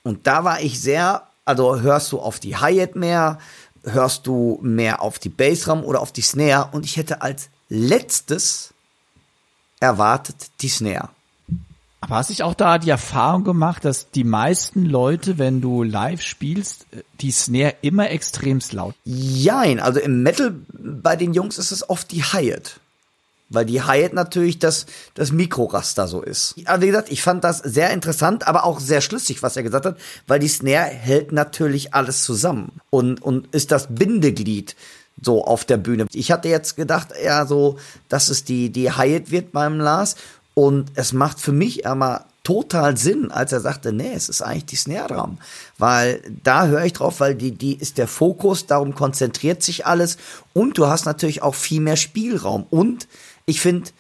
Und da war ich sehr, also hörst du auf die Hi-Hat mehr, hörst du mehr auf die Bassdrum oder auf die Snare? Und ich hätte als letztes erwartet die Snare. Aber hast du auch da die Erfahrung gemacht, dass die meisten Leute, wenn du live spielst, die Snare immer extremst laut? Jein, also im Metal bei den Jungs ist es oft die Hi-Hat. Weil die Hi-Hat natürlich das, das Mikroraster so ist. Aber wie gesagt, ich fand das sehr interessant, aber auch sehr schlüssig, was er gesagt hat, weil die Snare hält natürlich alles zusammen. Und, und ist das Bindeglied so auf der Bühne. Ich hatte jetzt gedacht, eher so, dass es die, die Hi-Hat wird beim Lars. Und es macht für mich aber total Sinn, als er sagte, nee, es ist eigentlich die Snare Drum, weil da höre ich drauf, weil die die ist der Fokus, darum konzentriert sich alles. Und du hast natürlich auch viel mehr Spielraum. Und ich finde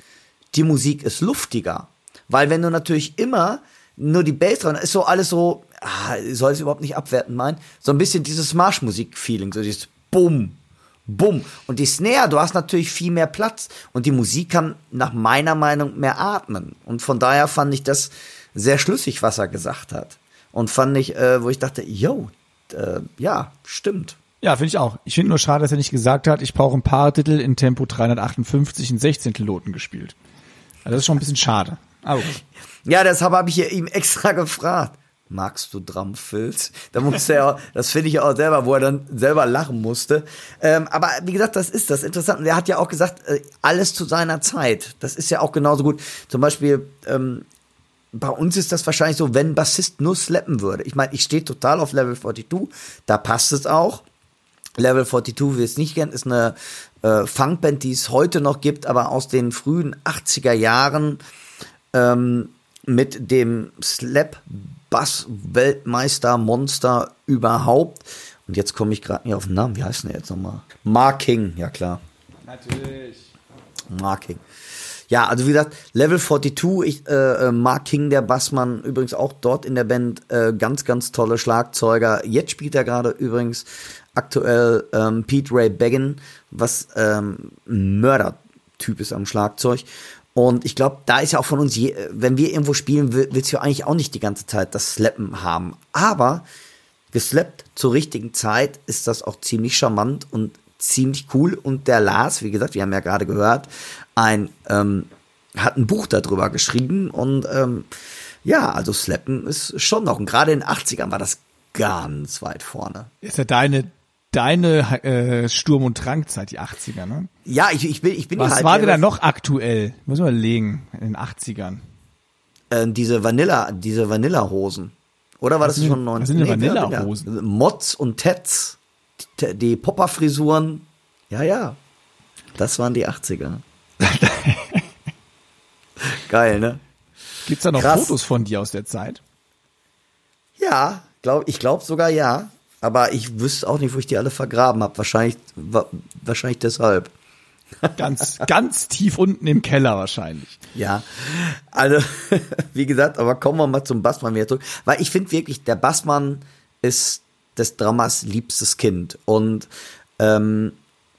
die Musik ist luftiger, weil wenn du natürlich immer nur die Bass dran ist so alles so, ah, soll es überhaupt nicht abwerten meinen, so ein bisschen dieses Marschmusik Feeling, so dieses Bumm Bumm. Und die Snare, du hast natürlich viel mehr Platz und die Musik kann nach meiner Meinung mehr atmen. Und von daher fand ich das sehr schlüssig, was er gesagt hat. Und fand ich, äh, wo ich dachte, yo, äh, ja, stimmt. Ja, finde ich auch. Ich finde nur schade, dass er nicht gesagt hat, ich brauche ein paar Titel in Tempo 358 in 16 Noten gespielt. Also das ist schon ein bisschen schade. Aber gut. Ja, deshalb habe ich ihm extra gefragt magst du Drumfilz? Da musste er, das finde ich auch selber, wo er dann selber lachen musste. Ähm, aber wie gesagt, das ist das Interessante. Er hat ja auch gesagt, äh, alles zu seiner Zeit. Das ist ja auch genauso gut. Zum Beispiel, ähm, bei uns ist das wahrscheinlich so, wenn Bassist nur slappen würde. Ich meine, ich stehe total auf Level 42, da passt es auch. Level 42, wie es nicht kennt, ist eine äh, Funkband, die es heute noch gibt, aber aus den frühen 80er Jahren ähm, mit dem Slap Bass-Weltmeister, Monster überhaupt. Und jetzt komme ich gerade nicht auf den Namen. Wie heißt der jetzt nochmal? Marking, ja klar. Natürlich. Marking. Ja, also wie gesagt, Level 42, ich, äh, äh, Mark King, der Bassmann, übrigens auch dort in der Band, äh, ganz, ganz tolle Schlagzeuger. Jetzt spielt er gerade übrigens aktuell ähm, Pete Ray Beggin, was ähm, ein Mördertyp ist am Schlagzeug. Und ich glaube, da ist ja auch von uns, je, wenn wir irgendwo spielen, willst du ja eigentlich auch nicht die ganze Zeit das Slappen haben. Aber geslappt zur richtigen Zeit ist das auch ziemlich charmant und ziemlich cool. Und der Lars, wie gesagt, wir haben ja gerade gehört, ein, ähm, hat ein Buch darüber geschrieben und ähm, ja, also Slappen ist schon noch. Und gerade in den 80ern war das ganz weit vorne. Ist ja deine deine äh, Sturm- und Drangzeit, die 80er, ne? Ja, ich, ich bin, ich bin Was halt war denn da noch aktuell? Muss man überlegen, in den 80ern. Äh, diese Vanilla, diese Vanilla-Hosen. Oder war was das sind, schon 90? Was sind nee, Vanilla-Hosen? Mods und Tets, die, die Popper-Frisuren. Ja, ja. Das waren die 80er. Geil, ne? Gibt's da noch Krass. Fotos von dir aus der Zeit? Ja, glaub, ich glaube sogar ja. Aber ich wüsste auch nicht, wo ich die alle vergraben habe. Wahrscheinlich, wahrscheinlich deshalb. Ganz, ganz tief unten im Keller wahrscheinlich. Ja, also wie gesagt, aber kommen wir mal zum Bassmann wieder zurück. Weil ich finde wirklich, der Bassmann ist des Dramas liebstes Kind. Und ähm,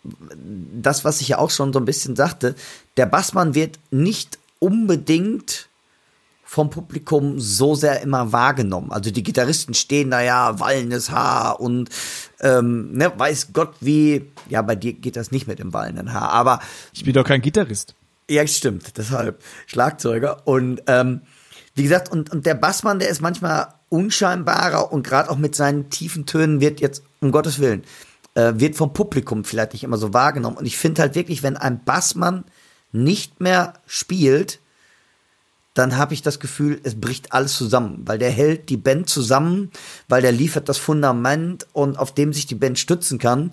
das, was ich ja auch schon so ein bisschen sagte, der Bassmann wird nicht unbedingt vom Publikum so sehr immer wahrgenommen. Also die Gitarristen stehen da ja, wallendes Haar und ähm, ne, weiß Gott wie, ja, bei dir geht das nicht mit dem wallenden Haar, aber. Ich bin doch kein Gitarrist. Ja, stimmt, deshalb Schlagzeuger. Und ähm, wie gesagt, und, und der Bassmann, der ist manchmal unscheinbarer und gerade auch mit seinen tiefen Tönen wird jetzt, um Gottes Willen, äh, wird vom Publikum vielleicht nicht immer so wahrgenommen. Und ich finde halt wirklich, wenn ein Bassmann nicht mehr spielt, dann habe ich das Gefühl, es bricht alles zusammen, weil der hält die Band zusammen, weil der liefert das Fundament und auf dem sich die Band stützen kann.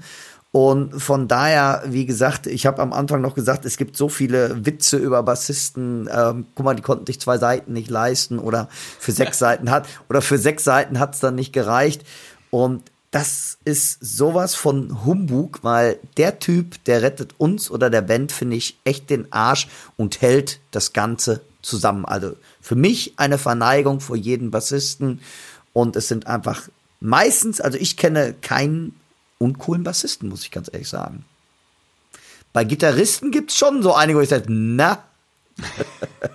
Und von daher, wie gesagt, ich habe am Anfang noch gesagt, es gibt so viele Witze über Bassisten. Ähm, guck mal, die konnten sich zwei Seiten nicht leisten oder für sechs Seiten hat oder für sechs Seiten hat es dann nicht gereicht. Und das ist sowas von Humbug, weil der Typ, der rettet uns oder der Band, finde ich, echt den Arsch und hält das Ganze zusammen. Also für mich eine Verneigung vor jedem Bassisten und es sind einfach meistens, also ich kenne keinen uncoolen Bassisten, muss ich ganz ehrlich sagen. Bei Gitarristen gibt's schon so einige, wo ich sage, na.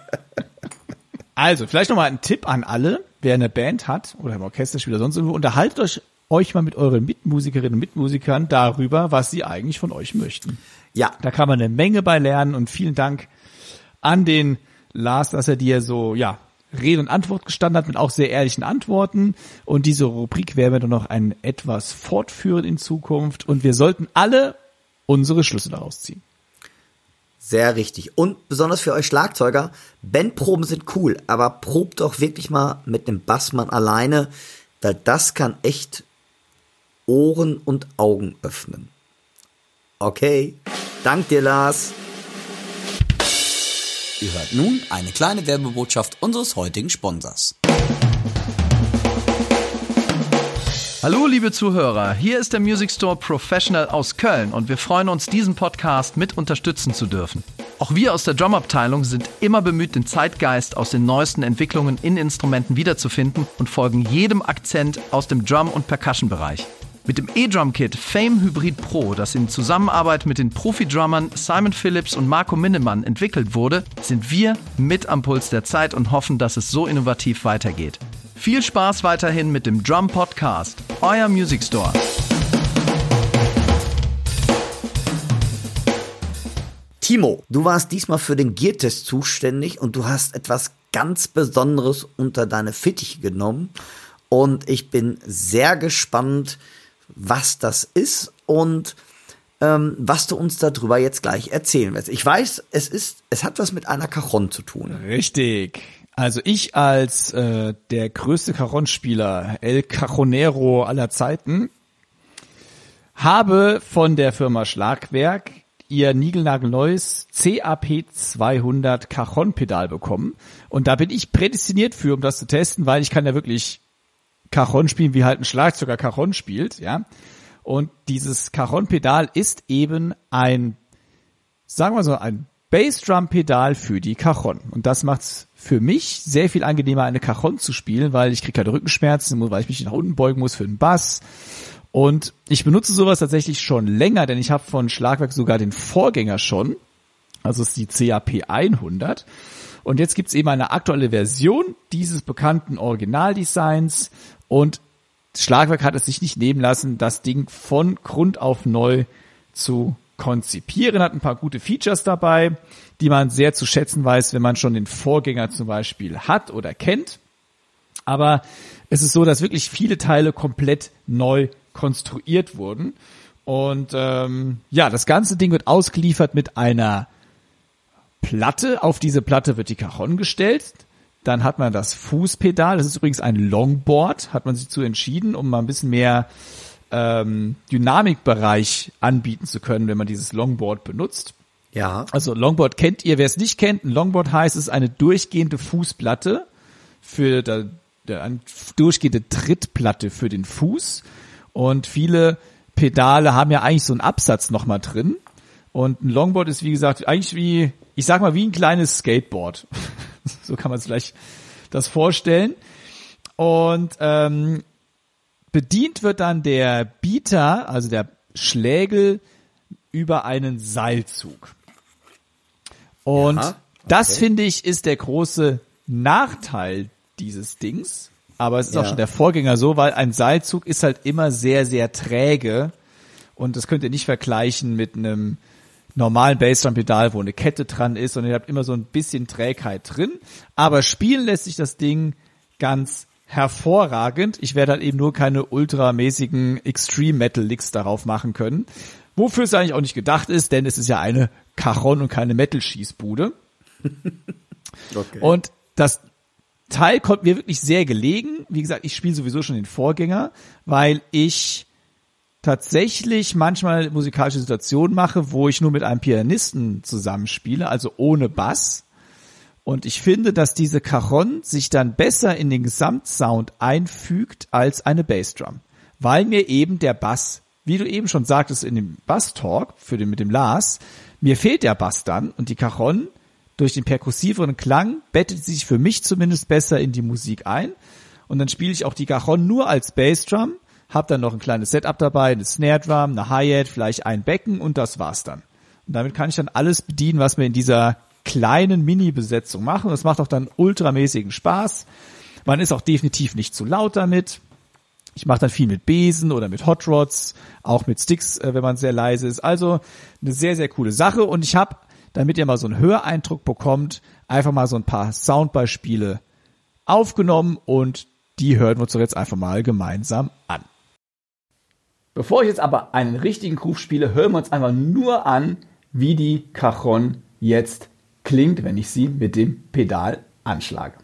Also, vielleicht nochmal ein Tipp an alle, wer eine Band hat oder im Orchesterspieler sonst irgendwo, unterhaltet euch, euch mal mit euren Mitmusikerinnen und Mitmusikern darüber, was sie eigentlich von euch möchten. Ja. Da kann man eine Menge bei lernen und vielen Dank an den Lars, dass er dir so, ja, Rede und Antwort gestanden hat mit auch sehr ehrlichen Antworten. Und diese Rubrik werden wir dann noch ein etwas fortführen in Zukunft. Und wir sollten alle unsere Schlüsse daraus ziehen. Sehr richtig. Und besonders für euch Schlagzeuger, Bandproben sind cool, aber probt doch wirklich mal mit dem Bassmann alleine, weil das kann echt Ohren und Augen öffnen. Okay, dank dir, Lars. Ihr hört nun eine kleine Werbebotschaft unseres heutigen Sponsors. Hallo liebe Zuhörer, hier ist der Music Store Professional aus Köln und wir freuen uns, diesen Podcast mit unterstützen zu dürfen. Auch wir aus der Drumabteilung sind immer bemüht, den Zeitgeist aus den neuesten Entwicklungen in Instrumenten wiederzufinden und folgen jedem Akzent aus dem Drum- und Percussion-Bereich. Mit dem E-Drum-Kit Fame Hybrid Pro, das in Zusammenarbeit mit den Profi-Drummern Simon Phillips und Marco Minnemann entwickelt wurde, sind wir mit am Puls der Zeit und hoffen, dass es so innovativ weitergeht. Viel Spaß weiterhin mit dem Drum Podcast, euer Music Store. Timo, du warst diesmal für den Gear-Test zuständig und du hast etwas ganz Besonderes unter deine Fittiche genommen. Und ich bin sehr gespannt, was das ist und ähm, was du uns darüber jetzt gleich erzählen wirst. Ich weiß, es ist, es hat was mit einer Cajon zu tun. Richtig. Also ich als äh, der größte Cajon-Spieler, El Cajonero aller Zeiten, habe von der Firma Schlagwerk ihr niegelnagelneues CAP 200 Cajon-Pedal bekommen. Und da bin ich prädestiniert für, um das zu testen, weil ich kann ja wirklich Cajon spielen, wie halt ein Schlagzeuger Cajon spielt, ja. Und dieses Cajon-Pedal ist eben ein, sagen wir so, ein Bassdrum-Pedal für die Cajon. Und das macht's für mich sehr viel angenehmer, eine Cajon zu spielen, weil ich kriege keine Rückenschmerzen, weil ich mich nach unten beugen muss für den Bass. Und ich benutze sowas tatsächlich schon länger, denn ich habe von Schlagwerk sogar den Vorgänger schon. Also ist die CAP 100. Und jetzt gibt's eben eine aktuelle Version dieses bekannten Originaldesigns und Schlagwerk hat es sich nicht nehmen lassen, das Ding von Grund auf neu zu konzipieren, hat ein paar gute Features dabei, die man sehr zu schätzen weiß, wenn man schon den Vorgänger zum Beispiel hat oder kennt. Aber es ist so, dass wirklich viele Teile komplett neu konstruiert wurden. Und ähm, ja, das ganze Ding wird ausgeliefert mit einer Platte. Auf diese Platte wird die Cajon gestellt. Dann hat man das Fußpedal. Das ist übrigens ein Longboard, hat man sich zu entschieden, um mal ein bisschen mehr ähm, Dynamikbereich anbieten zu können, wenn man dieses Longboard benutzt. Ja. Also Longboard kennt ihr, wer es nicht kennt, ein Longboard heißt, es ist eine durchgehende Fußplatte für der, der eine durchgehende Trittplatte für den Fuß. Und viele Pedale haben ja eigentlich so einen Absatz nochmal drin. Und ein Longboard ist, wie gesagt, eigentlich wie, ich sag mal, wie ein kleines Skateboard. so kann man es vielleicht das vorstellen. Und ähm, bedient wird dann der Bieter, also der Schlägel, über einen Seilzug. Und Ja, okay. das finde ich ist der große Nachteil dieses Dings. Aber es ist auch Ja. schon der Vorgänger so, weil ein Seilzug ist halt immer sehr, sehr träge. Und das könnt ihr nicht vergleichen mit einem normalen Bassdrum-Pedal, wo eine Kette dran ist und ihr habt immer so ein bisschen Trägheit drin. Aber spielen lässt sich das Ding ganz hervorragend. Ich werde halt eben nur keine ultramäßigen Extreme Metal Licks darauf machen können. Wofür es eigentlich auch nicht gedacht ist, denn es ist ja eine Cajon und keine Metal-Schießbude. Okay. Und das Teil kommt mir wirklich sehr gelegen. Wie gesagt, ich spiele sowieso schon den Vorgänger, weil ich tatsächlich manchmal musikalische Situationen mache, wo ich nur mit einem Pianisten zusammenspiele, also ohne Bass. Und ich finde, dass diese Cajon sich dann besser in den Gesamtsound einfügt als eine Bassdrum. weil mir eben der Bass, wie du eben schon sagtest in dem Bass-Talk für den, mit dem Lars, mir fehlt der Bass dann und die Cajon durch den perkussiveren Klang bettet sich für mich zumindest besser in die Musik ein. Und dann spiele ich auch die Cajon nur als Bassdrum, habe dann noch ein kleines Setup dabei, eine Snare Drum, eine Hi-Hat, vielleicht ein Becken und das war's dann. Und damit kann ich dann alles bedienen, was wir in dieser kleinen Mini-Besetzung machen. Das macht auch dann ultramäßigen Spaß. Man ist auch definitiv nicht zu laut damit. Ich mache dann viel mit Besen oder mit Hot Rods, auch mit Sticks, äh, wenn man sehr leise ist. Also eine sehr, sehr coole Sache. Und ich habe, damit ihr mal so einen Höreindruck bekommt, einfach mal so ein paar Soundbeispiele aufgenommen und die hören wir uns jetzt einfach mal gemeinsam an. Bevor ich jetzt aber einen richtigen Groove spiele, hören wir uns einfach nur an, wie die Cajon jetzt klingt, wenn ich sie mit dem Pedal anschlage.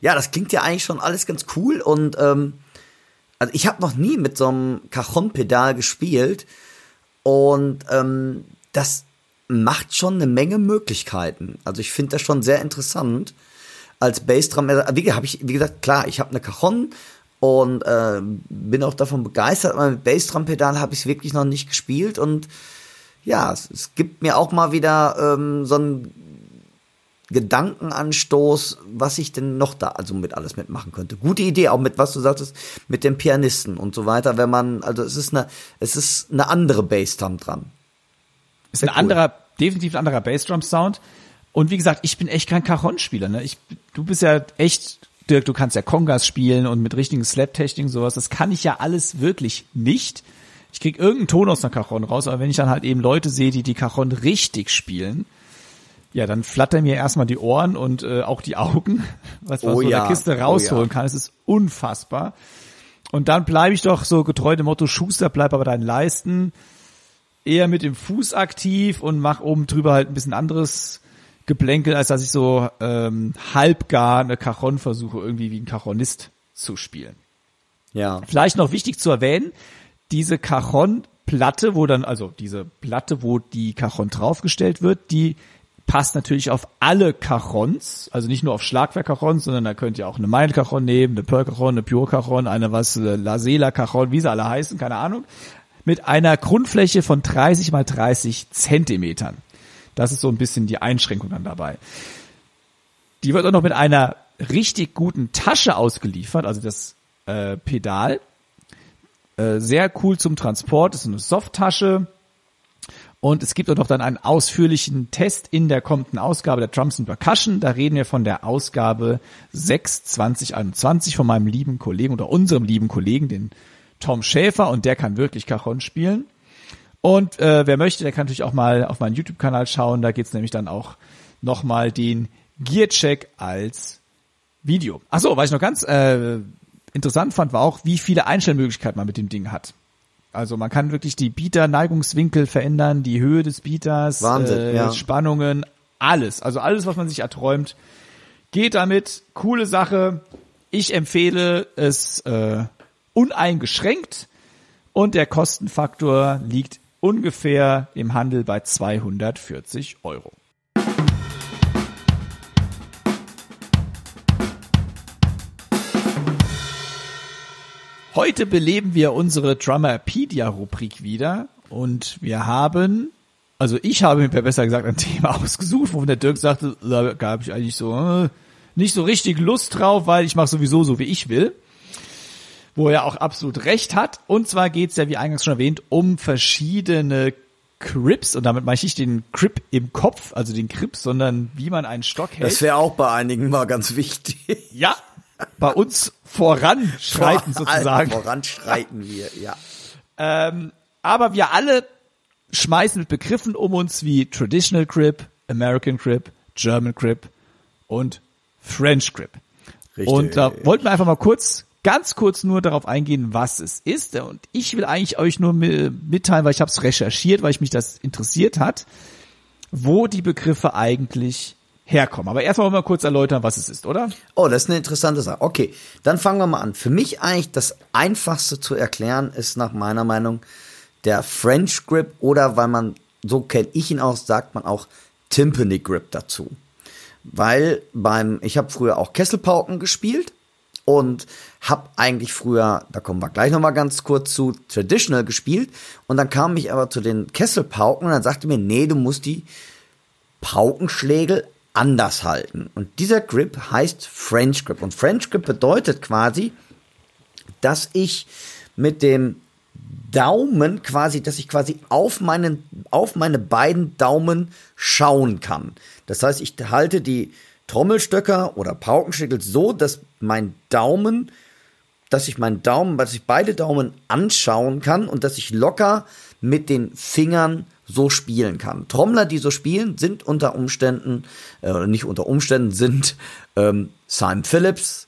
Ja, das klingt ja eigentlich schon alles ganz cool und ähm, also ich habe noch nie mit so einem Cajon-Pedal gespielt und ähm, das macht schon eine Menge Möglichkeiten. Also ich finde das schon sehr interessant als Bassdrum. Wie, hab ich, wie gesagt, klar, ich habe eine Cajon und äh, bin auch davon begeistert, aber mit Bassdrum-Pedal habe ich es wirklich noch nicht gespielt und ja, es, es, gibt mir auch mal wieder ähm, so ein Gedankenanstoß, was ich denn noch da also mit alles mitmachen könnte. Gute Idee, auch mit was du sagtest, mit dem Pianisten und so weiter, wenn man, also es ist eine, es ist eine andere Bassdrum dran. Ist ein cool. anderer, definitiv ein anderer Bassdrum-Sound. Und wie gesagt, ich bin echt kein Cajon-Spieler. Ne? Ich, du bist ja echt, Dirk, du kannst ja Congas spielen und mit richtigen Slap-Technik sowas. Das kann ich ja alles wirklich nicht. Ich krieg irgendeinen Ton aus einer Cajon raus, aber wenn ich dann halt eben Leute sehe, die die Cajon richtig spielen, ja, dann flattern mir erstmal die Ohren und äh, auch die Augen, was man oh so ja. der Kiste rausholen oh ja. kann. Es ist unfassbar. Und dann bleibe ich doch so getreu dem Motto, Schuster, bleib aber deinen Leisten, eher mit dem Fuß aktiv und mach oben drüber halt ein bisschen anderes Geplänkel, als dass ich so ähm, halbgar eine Cajon versuche, irgendwie wie ein Cajonist zu spielen. Ja. Vielleicht noch wichtig zu erwähnen, diese Cajon-Platte, wo dann, also diese Platte, wo die Cajon draufgestellt wird, die passt natürlich auf alle Cajons, also nicht nur auf Schlagwerk-Cajons, sondern da könnt ihr auch eine Mile-Cajon nehmen, eine Pearl-Cajon, eine Pure-Cajon, eine was, äh, La Sela-Cajon, wie sie alle heißen, keine Ahnung, mit einer Grundfläche von 30 mal 30 Zentimetern. Das ist so ein bisschen die Einschränkung dann dabei. Die wird auch noch mit einer richtig guten Tasche ausgeliefert, also das äh, Pedal. Äh, sehr cool zum Transport, das ist eine Softtasche. Und es gibt auch noch dann einen ausführlichen Test in der kommenden Ausgabe der Drums and Percussion. Da reden wir von der Ausgabe 6 2021 von meinem lieben Kollegen oder unserem lieben Kollegen, den Tom Schäfer. Und der kann wirklich Cajon spielen. Und äh, wer möchte, der kann natürlich auch mal auf meinen YouTube-Kanal schauen. Da geht's nämlich dann auch nochmal den Gearcheck als Video. Ach so, was ich noch ganz äh, interessant fand, war auch, wie viele Einstellmöglichkeiten man mit dem Ding hat. Also man kann wirklich die Beater-Neigungswinkel verändern, die Höhe des Beaters, Wahnsinn, äh, ja. Spannungen, alles. Also alles, was man sich erträumt, geht damit. Coole Sache. Ich empfehle es äh, uneingeschränkt und der Kostenfaktor liegt ungefähr im Handel bei 240 Euro. Heute beleben wir unsere Drummerpedia-Rubrik wieder und wir haben, also ich habe mir besser gesagt ein Thema ausgesucht, wo der Dirk sagte, da gab ich eigentlich so äh, nicht so richtig Lust drauf, weil ich mache sowieso so, wie ich will wo er auch absolut recht hat. Und zwar geht's ja, wie eingangs schon erwähnt, um verschiedene Crips und damit meine ich nicht den Crip im Kopf, also den Crip, sondern wie man einen Stock hält. Das wäre auch bei einigen mal ganz wichtig. Ja, bei uns voranschreiten Vor sozusagen. Voranschreiten wir, ja. Ähm, aber wir alle schmeißen mit Begriffen um uns wie Traditional Grip, American Grip, German Grip und French Grip. Richtig. Und da wollten wir einfach mal kurz ganz kurz nur darauf eingehen, was es ist. Und ich will eigentlich euch nur mitteilen, weil ich habe es recherchiert, weil ich mich das interessiert hat, wo die Begriffe eigentlich herkommen. Aber erstmal mal kurz erläutern, was es ist, oder? Oh, das ist eine interessante Sache. Okay, dann fangen wir mal an. Für mich eigentlich das einfachste zu erklären ist nach meiner Meinung der French Grip oder weil man, so kenne ich ihn auch, sagt man auch Timpani Grip dazu. Weil beim, ich habe früher auch Kesselpauken gespielt und habe eigentlich früher, da kommen wir gleich nochmal ganz kurz zu, Traditional gespielt und dann kam ich aber zu den Kesselpauken und dann sagte mir, nee, du musst die Paukenschlägel anders halten. Und dieser Grip heißt French Grip und French Grip bedeutet quasi, dass ich mit dem Daumen quasi, dass ich quasi auf meinen, auf meine beiden Daumen schauen kann. Das heißt, ich halte die Trommelstöcker oder Paukenschlägel so, dass mein Daumen, dass ich meinen Daumen, dass ich beide Daumen anschauen kann und dass ich locker mit den Fingern so spielen kann. Trommler, die so spielen, sind unter Umständen, äh, nicht unter Umständen, sind ähm, Simon Phillips,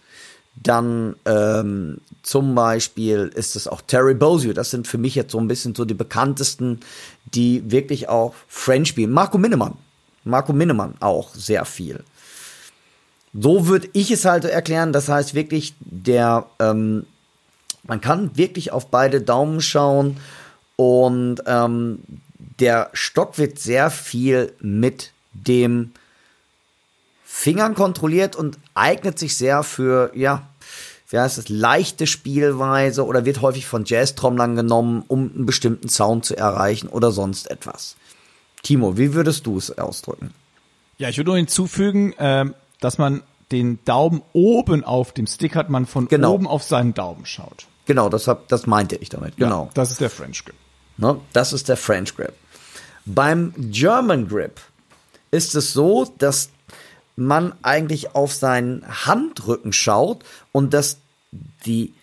dann ähm, zum Beispiel ist es auch Terry Bozzio. Das sind für mich jetzt so ein bisschen so die bekanntesten, die wirklich auch French spielen. Marco Minnemann. Marco Minnemann auch sehr viel. So würde ich es halt erklären. Das heißt wirklich, der, ähm, man kann wirklich auf beide Daumen schauen und ähm, der Stock wird sehr viel mit dem Fingern kontrolliert und eignet sich sehr für, ja, wie heißt es, leichte Spielweise oder wird häufig von Jazz-Trommlern genommen, um einen bestimmten Sound zu erreichen oder sonst etwas. Timo, wie würdest du es ausdrücken? Ja, ich würde nur hinzufügen, ähm, dass man den Daumen oben auf dem Stick hat, man von Genau. oben auf seinen Daumen schaut. Genau, das, hab, das meinte ich damit. Genau. Ja, das ist der French Grip. Ne? Das ist der French Grip. Beim German Grip ist es so, dass man eigentlich auf seinen Handrücken schaut und dass die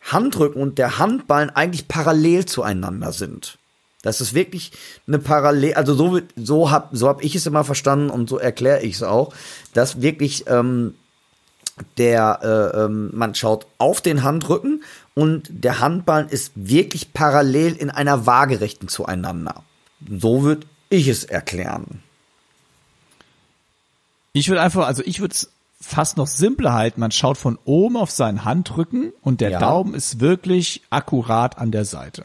Handrücken und der Handballen eigentlich parallel zueinander sind. Das ist wirklich eine Parallel, also so, so hab, so hab ich es immer verstanden und so erkläre ich es auch, dass wirklich ähm, der äh, ähm, man schaut auf den Handrücken und der Handballen ist wirklich parallel in einer waagerechten zueinander. So würde ich es erklären. Ich würde einfach, also ich würde es fast noch simpler halten. Man schaut von oben auf seinen Handrücken und der Ja. Daumen ist wirklich akkurat an der Seite.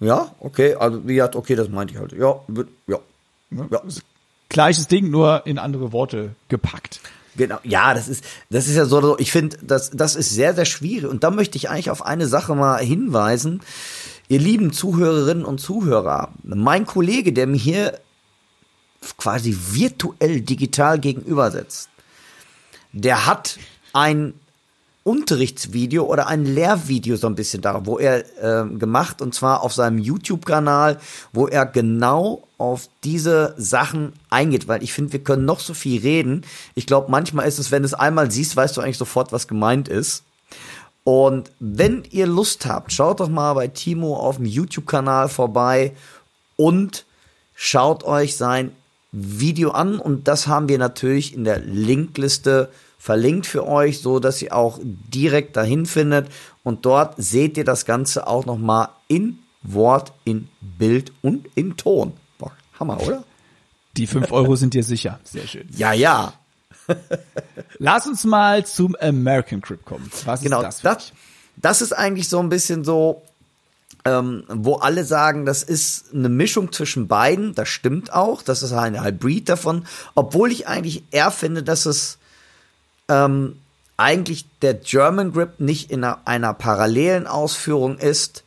Ja, okay, also wie gesagt, okay, das meinte ich halt. Ja, wird, ja. Ja. Gleiches Ding, nur in andere Worte gepackt. Genau, ja, das ist, das ist ja so, ich finde, das, das ist sehr, sehr schwierig. Und da möchte ich eigentlich auf eine Sache mal hinweisen. Ihr lieben Zuhörerinnen und Zuhörer, mein Kollege, der mir hier quasi virtuell digital gegenüber sitzt, der hat ein Unterrichtsvideo oder ein Lehrvideo so ein bisschen da, wo er ähm, gemacht und zwar auf seinem YouTube-Kanal, wo er genau auf diese Sachen eingeht, weil ich finde, wir können noch so viel reden. Ich glaube, manchmal ist es, wenn du es einmal siehst, weißt du eigentlich sofort, was gemeint ist. Und wenn ihr Lust habt, schaut doch mal bei Timo auf dem YouTube-Kanal vorbei und schaut euch sein Video an. Und das haben wir natürlich in der Linkliste verlinkt für euch, so dass ihr auch direkt dahin findet. Und dort seht ihr das Ganze auch noch mal in Wort, in Bild und in Ton. Boah, Hammer, oder? Die fünf Euro sind dir sicher. Sehr schön. Ja, ja. Lass uns mal zum American Grip kommen. Was Genau, ist das? für das, das ist eigentlich so ein bisschen so, ähm, wo alle sagen, das ist eine Mischung zwischen beiden. Das stimmt auch. Das ist ein Hybrid davon. Obwohl ich eigentlich eher finde, dass es ähm, eigentlich der German Grip nicht in einer, einer parallelen Ausführung ist,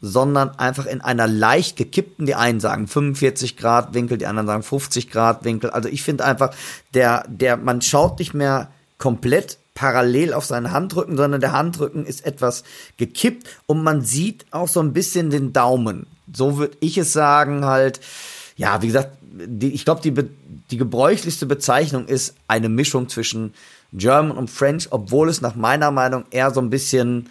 sondern einfach in einer leicht gekippten, die einen sagen 45 Grad Winkel, die anderen sagen 50 Grad Winkel. Also ich finde einfach, der, der, man schaut nicht mehr komplett parallel auf seinen Handrücken, sondern der Handrücken ist etwas gekippt und man sieht auch so ein bisschen den Daumen. So würde ich es sagen, halt, ja, wie gesagt, die, ich glaube, die, die gebräuchlichste Bezeichnung ist eine Mischung zwischen German und French, obwohl es nach meiner Meinung eher so ein bisschen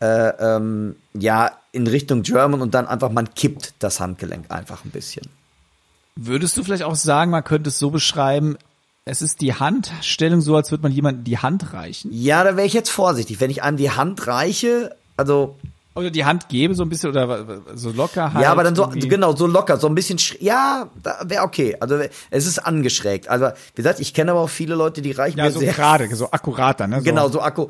äh, ähm, ja in Richtung German und dann einfach man kippt das Handgelenk einfach ein bisschen. Würdest du vielleicht auch sagen, man könnte es so beschreiben, es ist die Handstellung so, als würde man jemandem die Hand reichen? Ja, da wäre ich jetzt vorsichtig, wenn ich einem die Hand reiche, also Oder die Hand gebe so ein bisschen oder so locker halt. ja, aber dann so irgendwie. genau so locker, so ein bisschen sch- ja, wäre okay. Also es ist angeschrägt. Also wie gesagt, ich kenne aber auch viele Leute, die reichen Ja, mir so sehr gerade, so akkurat dann, ne? So. Genau, so Akku.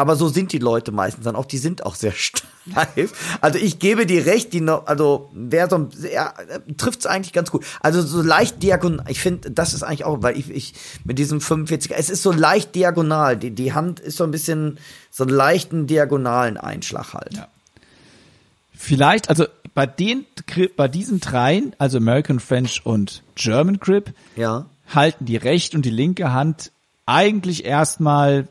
Aber so sind die Leute meistens dann auch, die sind auch sehr steif. Also ich gebe dir recht, die noch, also wer so ja, trifft es eigentlich ganz gut. Also so leicht diagonal, ich finde, das ist eigentlich auch, weil ich, ich mit diesem 45, es ist so leicht diagonal, die, die Hand ist so ein bisschen so einen leichten diagonalen Einschlag halt. Ja. Vielleicht, also bei den, bei diesen dreien, also American French und German Grip, Ja. halten die rechte und die linke Hand eigentlich erstmal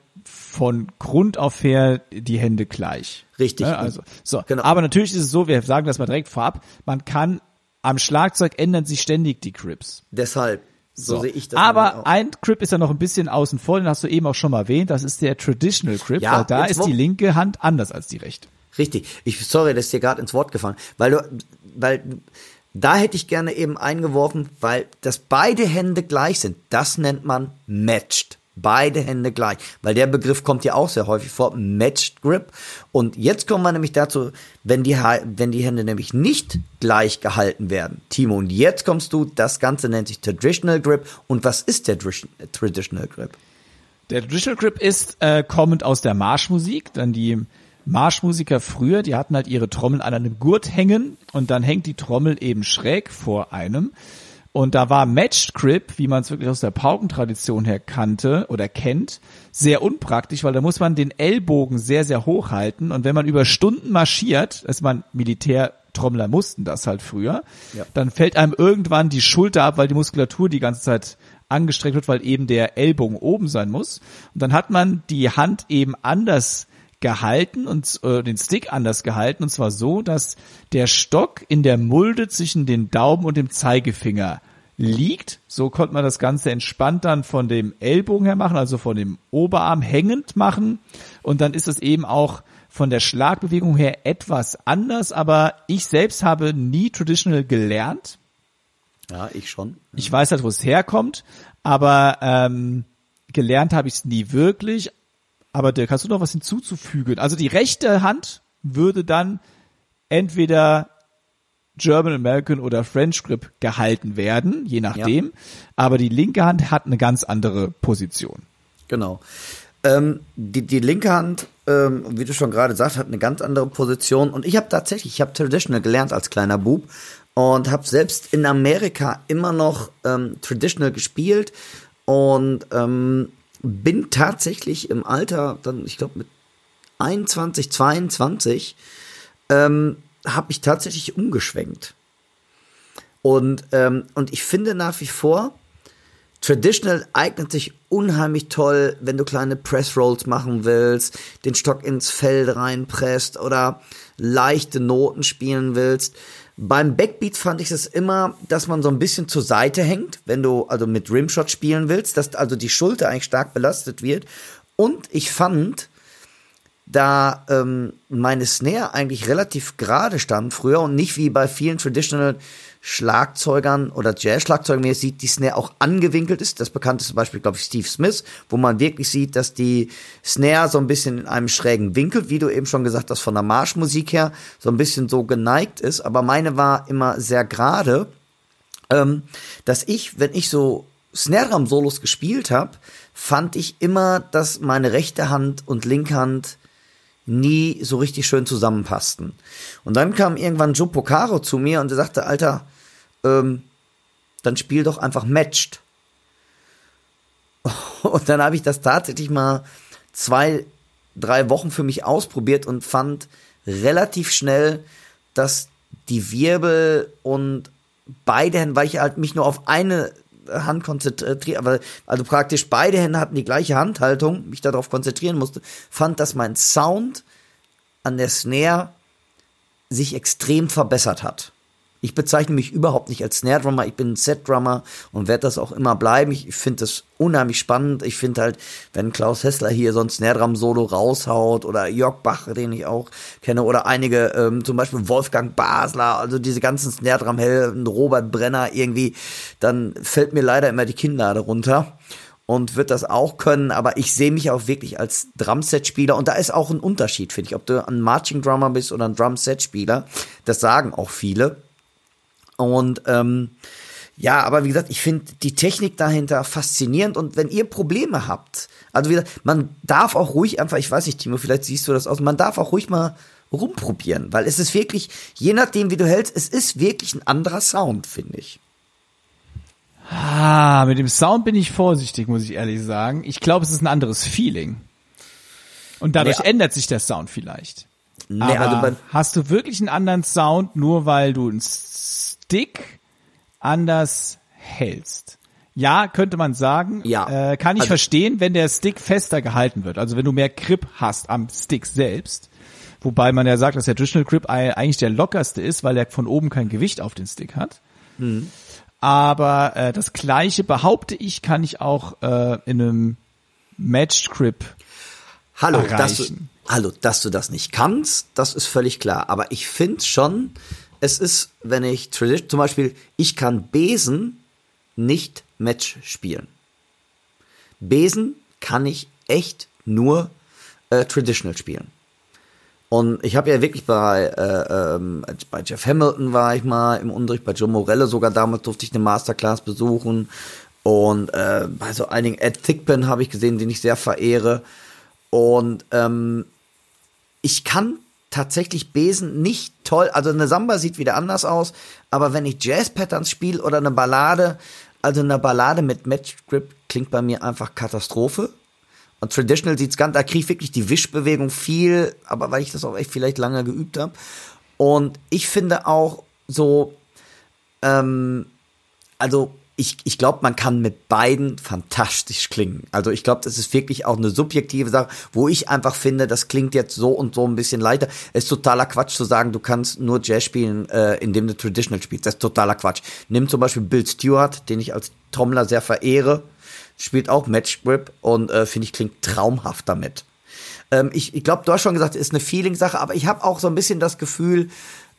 von Grund auf her die Hände gleich. Richtig. Ne? Also, so. Genau. Aber natürlich ist es so, wir sagen das mal direkt vorab, man kann am Schlagzeug ändern sich ständig die Grips. Deshalb, so, sehe ich das. Aber ein Grip ist ja noch ein bisschen außen vor, den hast du eben auch schon mal erwähnt, das ist der Traditional Grip, Ja, weil da ist die linke Hand anders als die rechte. Richtig. Ich sorry, das ist dir gerade ins Wort gefallen, weil du, weil da hätte ich gerne eben eingeworfen, weil dass beide Hände gleich sind. Das nennt man matched. Beide Hände gleich, weil der Begriff kommt ja auch sehr häufig vor, matched grip. Und jetzt kommen wir nämlich dazu, wenn die wenn die Hände nämlich nicht gleich gehalten werden. Timo, und jetzt kommst du, das Ganze nennt sich traditional grip. Und was ist der traditional grip? Der Traditional Grip ist äh, kommend aus der Marschmusik, dann die Marschmusiker früher, die hatten halt ihre Trommeln an einem Gurt hängen und dann hängt die Trommel eben schräg vor einem. Und da war Matched Grip, wie man es wirklich aus der Paukentradition her kannte oder kennt, sehr unpraktisch, weil da muss man den Ellbogen sehr, sehr hoch halten. Und wenn man über Stunden marschiert, ist man Militär Trommler mussten das halt früher. Ja. Dann fällt einem irgendwann die Schulter ab, weil die Muskulatur die ganze Zeit angestreckt wird, weil eben der Ellbogen oben sein muss. Und dann hat man die Hand eben anders gehalten und äh, den Stick anders gehalten und zwar so, dass der Stock in der Mulde zwischen den Daumen und dem Zeigefinger liegt. So konnte man das Ganze entspannt dann von dem Ellbogen her machen, also von dem Oberarm hängend machen. Und dann ist es eben auch von der Schlagbewegung her etwas anders, aber ich selbst habe nie Traditional gelernt. Ja, ich schon. Ich weiß halt, wo es herkommt, aber ähm, gelernt habe ich es nie wirklich. Aber Dirk, hast du noch was hinzuzufügen? Also die rechte Hand würde dann entweder German American oder French Grip gehalten werden, je nachdem. Aber die linke Hand hat eine ganz andere Position. Genau. Ähm, die, die linke Hand, ähm, wie du schon gerade sagst, hat eine ganz andere Position. Und ich habe tatsächlich, ich habe Traditional gelernt als kleiner Bub und habe selbst in Amerika immer noch ähm, Traditional gespielt und ähm, bin tatsächlich im Alter, dann ich glaube mit 21, 22, ähm, habe ich tatsächlich umgeschwenkt. Und, ähm, und ich finde nach wie vor, Traditional eignet sich unheimlich toll, wenn du kleine Press Rolls machen willst, den Stock ins Feld reinpresst oder leichte Noten spielen willst. Beim Backbeat fand ich es immer, dass man so ein bisschen zur Seite hängt, wenn du also mit Rimshot spielen willst, dass also die Schulter eigentlich stark belastet wird. Und ich fand, da ähm, meine Snare eigentlich relativ gerade stand früher und nicht wie bei vielen Traditional Schlagzeugern oder Jazz-Schlagzeugern, wie ihr sieht, die Snare auch angewinkelt ist. Das bekannteste Beispiel, glaube ich, Steve Smith, wo man wirklich sieht, dass die Snare so ein bisschen in einem schrägen Winkel, wie du eben schon gesagt hast, von der Marschmusik her, so ein bisschen so geneigt ist. Aber meine war immer sehr gerade, ähm, dass ich, wenn ich so Snare-Drum-Solos gespielt habe, fand ich immer, dass meine rechte Hand und linke Hand nie so richtig schön zusammenpassten. Und dann kam irgendwann Joe Pocaro zu mir und er sagte, Alter, ähm, dann spiel doch einfach matched. Und dann habe ich das tatsächlich mal zwei, drei Wochen für mich ausprobiert und fand relativ schnell, dass die Wirbel und beide Hände, weil ich halt mich nur auf eine Hand konzentriert, aber also praktisch beide Hände hatten die gleiche Handhaltung, mich darauf konzentrieren musste, fand, dass mein Sound an der Snare sich extrem verbessert hat. Ich bezeichne mich überhaupt nicht als Snare Drummer, ich bin ein Set Drummer und werde das auch immer bleiben. Ich finde das unheimlich spannend. Ich finde halt, wenn Klaus Hessler hier so ein Snare Drum Solo raushaut oder Jörg Bach, den ich auch kenne, oder einige, ähm, zum Beispiel Wolfgang Basler, also diese ganzen Snare Drum Helden, Robert Brenner irgendwie, dann fällt mir leider immer die Kinnlade runter und wird das auch können, aber ich sehe mich auch wirklich als Drumset-Spieler und da ist auch ein Unterschied, finde ich, ob du ein Marching Drummer bist oder ein Drumset-Spieler. Das sagen auch viele. Und ähm, ja, aber wie gesagt, ich finde die Technik dahinter faszinierend und wenn ihr Probleme habt, also wie gesagt, man darf auch ruhig einfach, ich weiß nicht, Timo, vielleicht siehst du das aus, man darf auch ruhig mal rumprobieren, weil es ist wirklich, je nachdem wie du hältst, es ist wirklich ein anderer Sound, finde ich. Ah, mit dem Sound bin ich vorsichtig, muss ich ehrlich sagen. Ich glaube, es ist ein anderes Feeling. Und dadurch Nee, ändert sich der Sound vielleicht. Nee, Aber also hast du wirklich einen anderen Sound, nur weil du einen Stick anders hältst? Ja, könnte man sagen. Ja. Äh, kann ich Also- verstehen, wenn der Stick fester gehalten wird. Also wenn du mehr Grip hast am Stick selbst. Wobei man ja sagt, dass der Traditional Grip eigentlich der lockerste ist, weil er von oben kein Gewicht auf den Stick hat. Mhm. Aber äh, das gleiche behaupte ich, kann ich auch äh, in einem Matched Grip hallo, dass du, erreichen. hallo, dass du das nicht kannst, das ist völlig klar. Aber ich finde schon, es ist, wenn ich tradi- zum Beispiel, ich kann Besen nicht Match spielen. Besen kann ich echt nur äh, Traditional spielen. Und ich habe ja wirklich bei, äh, ähm, bei Jeff Hamilton war ich mal im Unterricht, bei Joe Morello sogar damals durfte ich eine Masterclass besuchen. Und äh, bei so einigen Ed Thickpen habe ich gesehen, den ich sehr verehre. Und ähm, ich kann tatsächlich Besen nicht toll, also eine Samba sieht wieder anders aus, aber wenn ich Jazz-Patterns spiele oder eine Ballade, also eine Ballade mit Match Grip klingt bei mir einfach Katastrophe. Und Traditional sieht's ganz, da kriege ich wirklich die Wischbewegung viel, aber weil ich das auch echt vielleicht lange geübt habe. Und ich finde auch so, ähm, also ich, ich glaube, man kann mit beiden fantastisch klingen. Also ich glaube, das ist wirklich auch eine subjektive Sache, wo ich einfach finde, das klingt jetzt so und so ein bisschen leichter. Es ist totaler Quatsch zu sagen, du kannst nur Jazz spielen, äh, indem du Traditional spielst. Das ist totaler Quatsch. Nimm zum Beispiel Bill Stewart, den ich als Trommler sehr verehre, spielt auch Match Grip und äh, finde ich klingt traumhaft damit. Ähm, ich ich glaube, du hast schon gesagt, ist eine Feeling-Sache, aber ich habe auch so ein bisschen das Gefühl,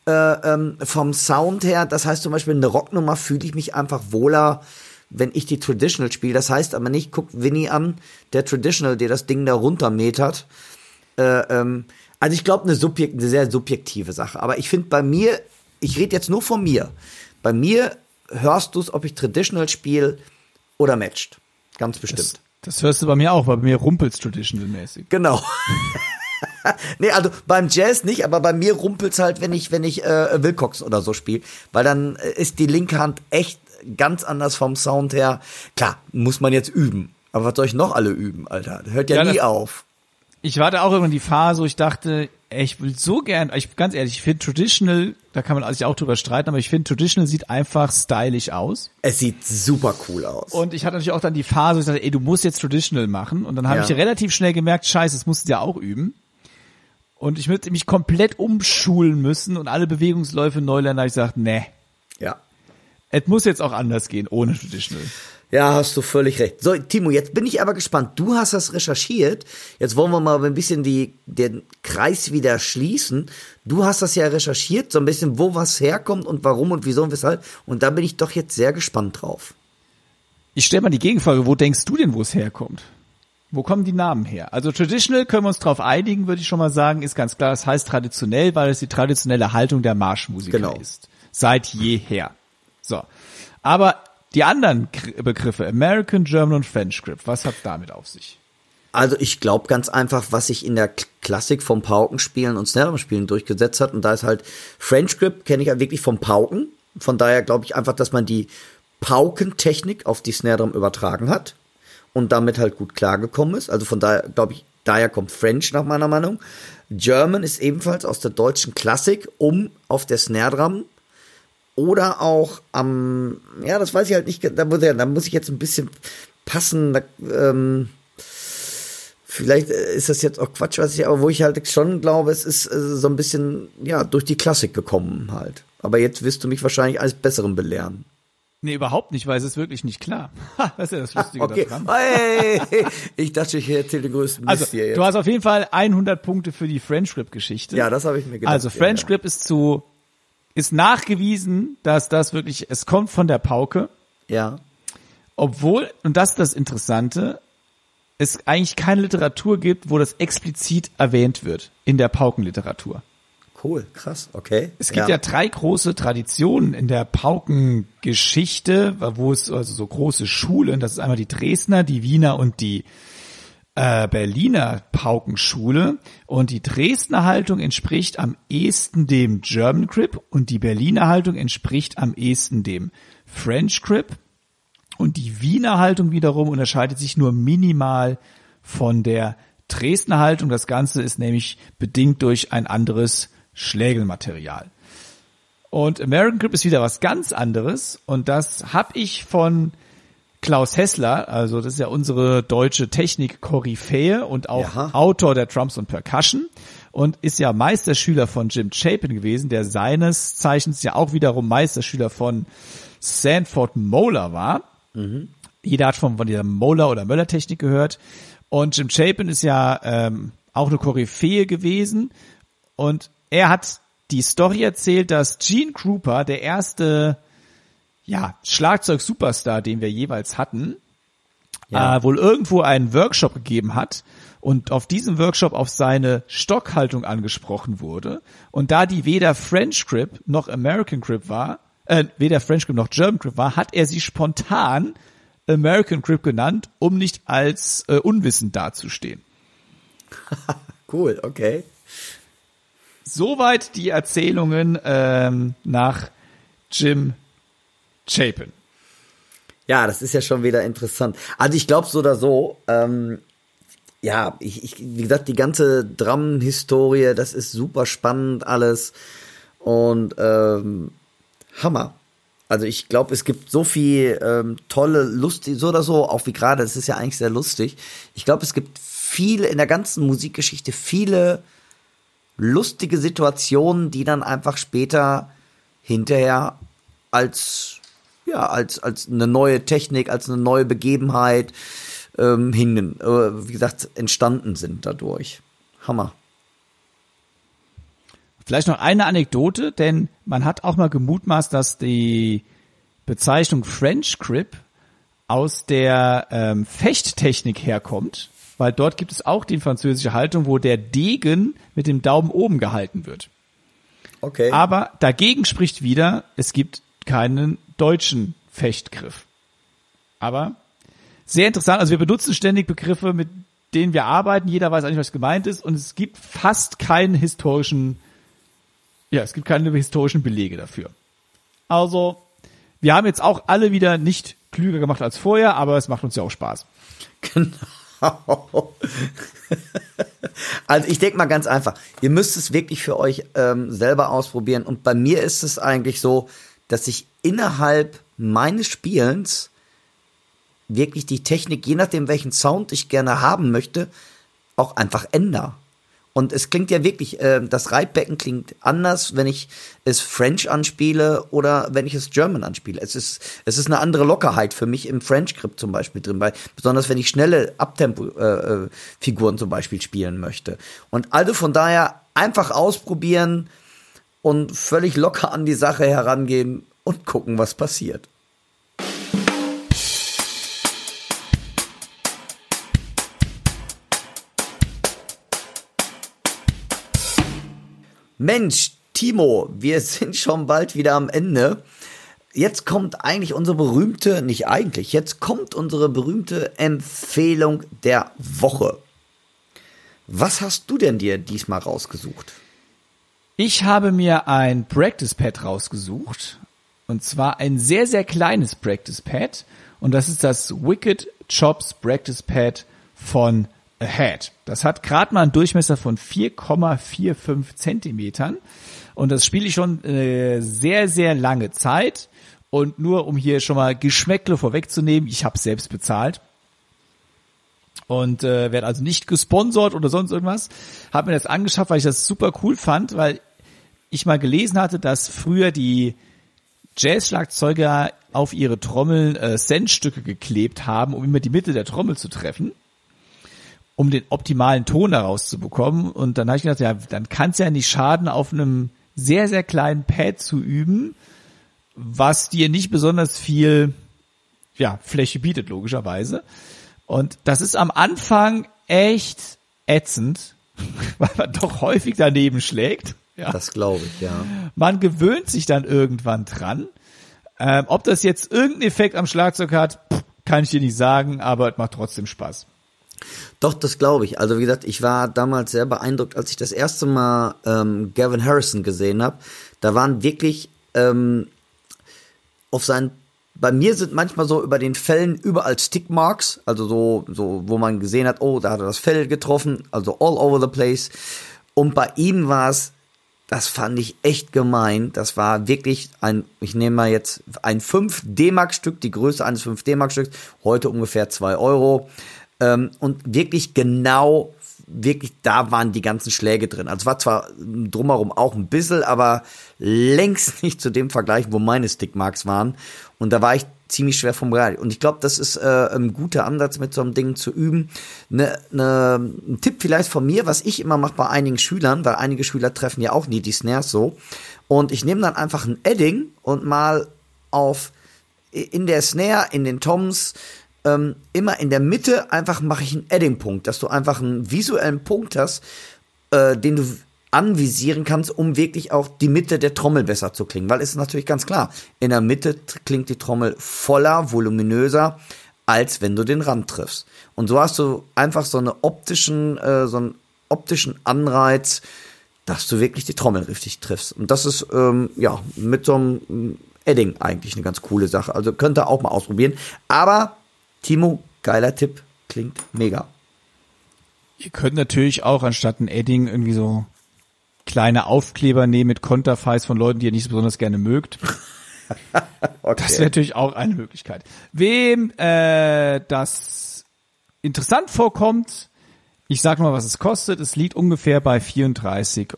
äh, ähm, vom Sound her, das heißt zum Beispiel eine Rocknummer fühle ich mich einfach wohler, wenn ich die Traditional spiele. Das heißt aber nicht, guck Winnie an, der Traditional, der das Ding da runtermetert. Äh, ähm, also ich glaube, eine, subjekt, eine sehr subjektive Sache. Aber ich finde bei mir, ich rede jetzt nur von mir. Bei mir hörst du es, ob ich Traditional spiele oder matched. Ganz bestimmt. Das, das hörst du bei mir auch, bei mir rumpelt's Traditional-mäßig. Genau. nee, also beim Jazz nicht, aber bei mir rumpelt's halt, wenn ich, wenn ich äh, Wilcox oder so spiele. Weil dann äh, ist die linke Hand echt ganz anders vom Sound her. Klar, muss man jetzt üben. Aber was soll ich noch alle üben, Alter? Das hört ja, Ja, nie auf. Ich war da auch irgendwann die Phase, wo ich dachte, ey, ich will so gern, ich ganz ehrlich, ich finde Traditional, da kann man sich auch drüber streiten, aber ich finde Traditional sieht einfach stylisch aus. Es sieht super cool aus. Und ich hatte natürlich auch dann die Phase, wo ich dachte, ey, du musst jetzt Traditional machen. Und dann habe Ja. ich relativ schnell gemerkt, scheiße, das musst du ja auch üben. Und ich müsste mich komplett umschulen müssen und alle Bewegungsläufe neu lernen. Ich gesagt, nee, ja. es muss jetzt auch anders gehen, ohne Traditional. Ja, hast du völlig recht. So, Timo, jetzt bin ich aber gespannt. Du hast das recherchiert. Jetzt wollen wir mal ein bisschen die, den Kreis wieder schließen. Du hast das ja recherchiert, so ein bisschen, wo was herkommt und warum und wieso und weshalb. Und da bin ich doch jetzt sehr gespannt drauf. Ich stelle mal die Gegenfrage, wo denkst du denn, wo es herkommt? Wo kommen die Namen her? Also traditional können wir uns drauf einigen, würde ich schon mal sagen, ist ganz klar, das heißt traditionell, weil es die traditionelle Haltung der Marschmusiker Genau. ist. Seit jeher. So. Aber die anderen Begriffe, American, German und French Grip, was hat damit auf sich? Also ich glaube ganz einfach, was sich in der Klassik vom Paukenspielen und Snare-Spielen durchgesetzt hat. Und da ist halt French Grip, kenne ich ja wirklich vom Pauken. Von daher glaube ich einfach, dass man die Paukentechnik auf die Snare Drum übertragen hat und damit halt gut klargekommen ist. Also von daher glaube ich, daher kommt French nach meiner Meinung. German ist ebenfalls aus der deutschen Klassik, um auf der Snare Drum oder auch am, ja, das weiß ich halt nicht, da muss, ja, da muss ich jetzt ein bisschen passen, da, ähm, vielleicht ist das jetzt auch Quatsch, was ich, aber wo ich halt schon glaube, es ist äh, so ein bisschen, ja, durch die Klassik gekommen halt. Aber jetzt wirst du mich wahrscheinlich als Besseren belehren. Nee, überhaupt nicht, weil es ist wirklich nicht klar. Ha, das ist ja das Lustige Okay, daran. hey, ich dachte, ich erzähle den größten Mist Also, hier jetzt. du hast auf jeden Fall 100 Punkte für die French Grip Geschichte. ja, das habe ich mir gedacht. Also French ja, Grip ist zu, ist nachgewiesen, dass das wirklich, es kommt von der Pauke, Ja. obwohl, und das ist das Interessante, es eigentlich keine Literatur gibt, wo das explizit erwähnt wird in der Paukenliteratur. Cool, krass, okay. Es gibt ja. drei große Traditionen in der Paukengeschichte, wo es also so große Schulen, das ist einmal die Dresdner, die Wiener und die äh, Berliner Paukenschule. Und die Dresdner Haltung entspricht am ehesten dem German Grip und die Berliner Haltung entspricht am ehesten dem French Grip. Und die Wiener Haltung wiederum unterscheidet sich nur minimal von der Dresdner Haltung. Das Ganze ist nämlich bedingt durch ein anderes Schlägelmaterial. Und American Grip ist wieder was ganz anderes. Und das habe ich von Klaus Hessler, also das ist ja unsere deutsche Technik-Koryphäe und auch Ja. Autor der Drums und Percussion und ist ja Meisterschüler von Jim Chapin gewesen, der seines Zeichens ja auch wiederum Meisterschüler von Sanford Moeller war. Jeder hat von, von dieser Moeller oder Möller Technik gehört. Und Jim Chapin ist ja ähm, auch eine Koryphäe gewesen. Und er hat die Story erzählt, dass Gene Krupa, der erste ja, Schlagzeug-Superstar, den wir jeweils hatten, Ja. äh, wohl irgendwo einen Workshop gegeben hat und auf diesem Workshop auf seine Stockhaltung angesprochen wurde. Und da die weder French Grip noch American Grip war, äh, weder French Grip noch German Grip war, hat er sie spontan American Grip genannt, um nicht als äh, unwissend dazustehen. Cool, okay. Soweit die Erzählungen ähm, nach Jim Chapin. Ja, das ist ja schon wieder interessant. Also ich glaube so oder so, ähm, ja, ich, ich, wie gesagt, die ganze Drum-Historie, das ist super spannend alles. Und ähm, Hammer. Also ich glaube, es gibt so viel ähm, tolle, lustig, so oder so, auch wie gerade, es ist ja eigentlich sehr lustig. Ich glaube, es gibt viele in der ganzen Musikgeschichte viele lustige Situationen, die dann einfach später hinterher als ja als als eine neue Technik, als eine neue Begebenheit ähm, hingen, äh, wie gesagt, entstanden sind dadurch. Hammer. Vielleicht noch eine Anekdote, denn man hat auch mal gemutmaßt, dass die Bezeichnung French Grip aus der ähm, Fechttechnik herkommt, weil dort gibt es auch die französische Haltung, wo der Degen mit dem Daumen oben gehalten wird. Okay. Aber dagegen spricht wieder, es gibt keinen deutschen Fechtgriff. Aber sehr interessant, also wir benutzen ständig Begriffe, mit denen wir arbeiten, jeder weiß eigentlich, was gemeint ist und es gibt fast keinen historischen, ja, es gibt keine historischen Belege dafür. Also, wir haben jetzt auch alle wieder nicht klüger gemacht als vorher, aber es macht uns ja auch Spaß. Genau. also ich denke mal ganz einfach, ihr müsst es wirklich für euch ähm, selber ausprobieren. Und bei mir ist es eigentlich so, dass ich innerhalb meines Spielens wirklich die Technik, je nachdem welchen Sound ich gerne haben möchte, auch einfach ändere. Und es klingt ja wirklich, äh, das Reitbecken klingt anders, wenn ich es French anspiele oder wenn ich es German anspiele. Es ist, es ist eine andere Lockerheit für mich im French Grip zum Beispiel drin, weil, besonders wenn ich schnelle Abtempo-Figuren äh, zum Beispiel spielen möchte. Und also von daher einfach ausprobieren und völlig locker an die Sache herangehen und gucken, was passiert. Mensch, Timo, wir sind schon bald wieder am Ende. Jetzt kommt eigentlich unsere berühmte, nicht eigentlich, jetzt kommt unsere berühmte Empfehlung der Woche. Was hast du denn dir diesmal rausgesucht? Ich habe mir ein Practice Pad rausgesucht. Und zwar ein sehr, sehr kleines Practice Pad. Und das ist das Wicked Chops Practice Pad von Ahead. Das hat gerade mal einen Durchmesser von 4,45 Zentimetern. Und das spiele ich schon äh, sehr, sehr lange Zeit. Und nur um hier schon mal Geschmäckle vorwegzunehmen, ich habe selbst bezahlt und äh, werde also nicht gesponsert oder sonst irgendwas. Habe mir das angeschafft, weil ich das super cool fand, weil ich mal gelesen hatte, dass früher die Jazz-Schlagzeuger auf ihre Trommeln äh, Centstücke geklebt haben, um immer die Mitte der Trommel zu treffen um den optimalen Ton daraus zu bekommen. Und dann habe ich gedacht, ja, dann kann es ja nicht schaden, auf einem sehr, sehr kleinen Pad zu üben, was dir nicht besonders viel ja, Fläche bietet, logischerweise. Und das ist am Anfang echt ätzend, weil man doch häufig daneben schlägt. Ja. Das glaube ich, ja. Man gewöhnt sich dann irgendwann dran. Ähm, ob das jetzt irgendeinen Effekt am Schlagzeug hat, kann ich dir nicht sagen, aber es macht trotzdem Spaß. Doch, das glaube ich. Also wie gesagt, ich war damals sehr beeindruckt, als ich das erste Mal ähm, Gavin Harrison gesehen habe. Da waren wirklich ähm, auf seinen bei mir sind manchmal so über den Fällen überall Stickmarks, also so, so, wo man gesehen hat, oh, da hat er das Fell getroffen, also all over the place. Und bei ihm war es, das fand ich echt gemein. Das war wirklich ein, ich nehme mal jetzt ein 5 D-Mark Stück, die Größe eines 5 D-Mark Stücks, heute ungefähr 2 Euro. Ähm, und wirklich genau, wirklich, da waren die ganzen Schläge drin. Also war zwar drumherum auch ein bisschen, aber längst nicht zu dem Vergleich, wo meine Stickmarks waren. Und da war ich ziemlich schwer vom Rad. Und ich glaube, das ist äh, ein guter Ansatz, mit so einem Ding zu üben. Ne, ne, ein Tipp vielleicht von mir, was ich immer mache bei einigen Schülern, weil einige Schüler treffen ja auch nie die Snares so. Und ich nehme dann einfach ein Edding und mal auf in der Snare, in den Toms, ähm, immer in der Mitte einfach mache ich einen Edding-Punkt, dass du einfach einen visuellen Punkt hast, äh, den du anvisieren kannst, um wirklich auch die Mitte der Trommel besser zu klingen. Weil es ist natürlich ganz klar, in der Mitte klingt die Trommel voller, voluminöser, als wenn du den Rand triffst. Und so hast du einfach so eine optischen, äh, so einen optischen Anreiz, dass du wirklich die Trommel richtig triffst. Und das ist ähm, ja mit so einem Edding eigentlich eine ganz coole Sache. Also könnt ihr auch mal ausprobieren. Aber Timo, geiler Tipp, klingt mega. Ihr könnt natürlich auch anstatt ein Edding irgendwie so kleine Aufkleber nehmen mit Konterfeis von Leuten, die ihr nicht so besonders gerne mögt. Okay. Das wäre natürlich auch eine Möglichkeit. Wem äh, das interessant vorkommt, ich sag mal, was es kostet. Es liegt ungefähr bei 34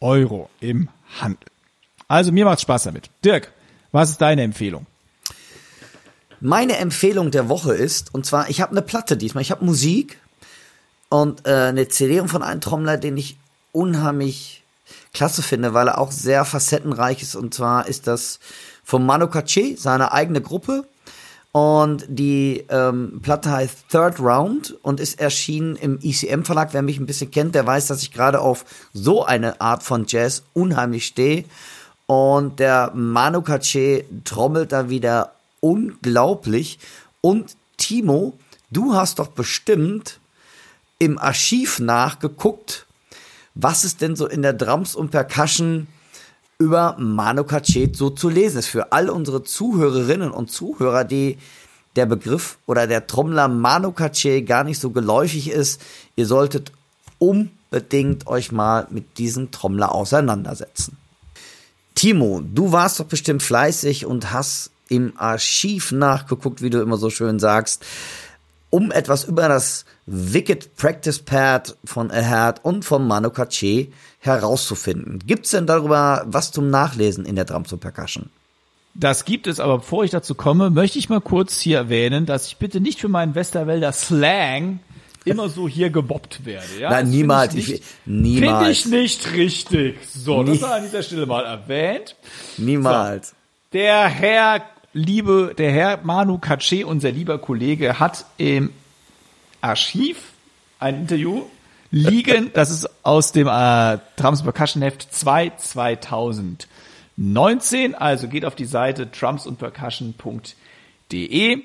Euro im Handel. Also mir macht's Spaß damit. Dirk, was ist deine Empfehlung? Meine Empfehlung der Woche ist, und zwar, ich habe eine Platte diesmal, ich habe Musik und äh, eine CD von einem Trommler, den ich unheimlich klasse finde, weil er auch sehr facettenreich ist. Und zwar ist das von Manu Katché, seine eigene Gruppe. Und die ähm, Platte heißt Third Round und ist erschienen im ECM Verlag. Wer mich ein bisschen kennt, der weiß, dass ich gerade auf so eine Art von Jazz unheimlich stehe. Und der Manu Katché trommelt da wieder unglaublich. Und Timo, du hast doch bestimmt im Archiv nachgeguckt, was es denn so in der Drums und Percussion über Manu Katché so zu lesen ist. Für all unsere Zuhörerinnen und Zuhörer, die der Begriff oder der Trommler Manu Katché gar nicht so geläufig ist, ihr solltet unbedingt euch mal mit diesem Trommler auseinandersetzen. Timo, du warst doch bestimmt fleißig und hast im Archiv nachgeguckt, wie du immer so schön sagst, um etwas über das Wicked Practice Pad von Erhard und von Manu Katché herauszufinden. Gibt's denn darüber was zum Nachlesen in der Drums und Percussion? Das gibt es, aber bevor ich dazu komme, möchte ich mal kurz hier erwähnen, dass ich bitte nicht für meinen Westerwälder Slang immer so hier gebobbt werde. Ja? Nein, Das niemals. Finde ich, Ich- nicht- niemals. Finde ich nicht richtig. So, das Nie- war an dieser Stelle mal erwähnt. Niemals. Der Herr, liebe, der Herr Manu Katché, unser lieber Kollege, hat im Archiv ein Interview liegen. Das ist aus dem äh, Drums Percussion Heft 2 2019. Also geht auf die Seite drumsundpercussion.de.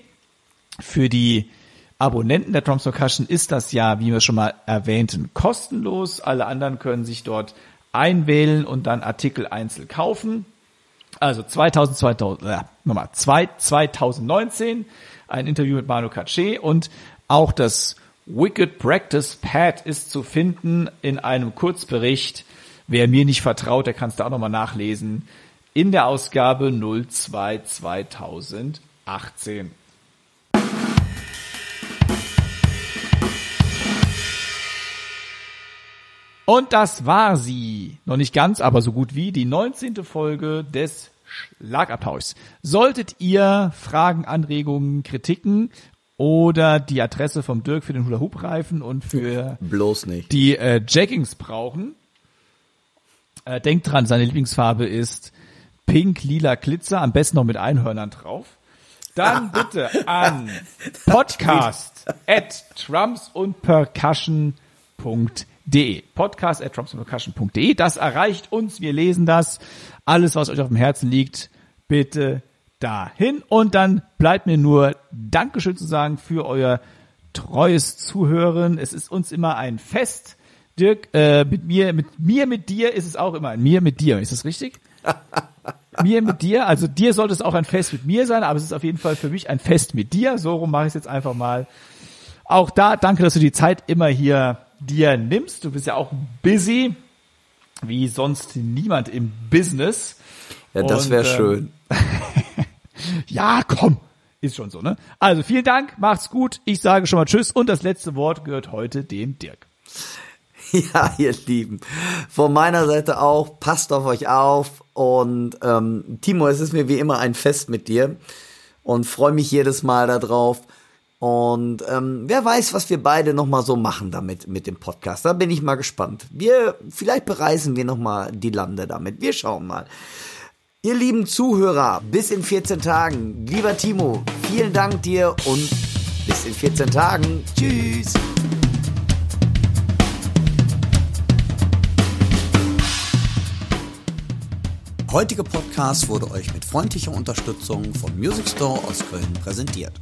Für die Abonnenten der Drums Percussion ist das ja, wie wir schon mal erwähnten, kostenlos. Alle anderen können sich dort einwählen und dann Artikel einzeln kaufen. Also 2000, 2000, äh, nochmal, zwei- 2019 ein Interview mit Manu Katché und auch das Wicked Practice Pad ist zu finden in einem Kurzbericht. Wer mir nicht vertraut, der kann es da auch nochmal nachlesen. In der Ausgabe 02 2018. Und das war sie. Noch nicht ganz, aber so gut wie die 19. Folge des Schlagabtauschs. Solltet ihr Fragen, Anregungen, Kritiken oder die Adresse vom Dirk für den Hula-Hoop-Reifen und für Bloß nicht. die äh, Jaggings brauchen, äh, denkt dran, seine Lieblingsfarbe ist pink, lila Glitzer, am besten noch mit Einhörnern drauf. Dann bitte an podcast at trumps und percussion.de. Podcast at und percussion.de. Das erreicht uns. Wir lesen das. Alles, was euch auf dem Herzen liegt, bitte dahin. Und dann bleibt mir nur Dankeschön zu sagen für euer treues Zuhören. Es ist uns immer ein Fest. Dirk, äh, mit mir, mit mir, mit dir ist es auch immer ein mir mit dir. Ist das richtig? mir mit dir, also dir sollte es auch ein Fest mit mir sein, aber es ist auf jeden Fall für mich ein Fest mit dir. So rum mache ich es jetzt einfach mal. Auch da, danke, dass du die Zeit immer hier dir nimmst. Du bist ja auch busy, wie sonst niemand im Business. Ja, das wäre ähm, schön. Ja, komm. Ist schon so, ne? Also vielen Dank, macht's gut. Ich sage schon mal Tschüss und das letzte Wort gehört heute dem Dirk. Ja, ihr Lieben. Von meiner Seite auch, passt auf euch auf. Und ähm, Timo, es ist mir wie immer ein Fest mit dir und freue mich jedes Mal darauf. Und ähm, wer weiß, was wir beide noch mal so machen damit mit dem Podcast. Da bin ich mal gespannt. Wir vielleicht bereisen wir noch mal die Lande damit. Wir schauen mal. Ihr lieben Zuhörer, bis in 14 Tagen. Lieber Timo, vielen Dank dir und bis in 14 Tagen. Tschüss. Heutige Podcast wurde euch mit freundlicher Unterstützung vom Music Store aus Köln präsentiert.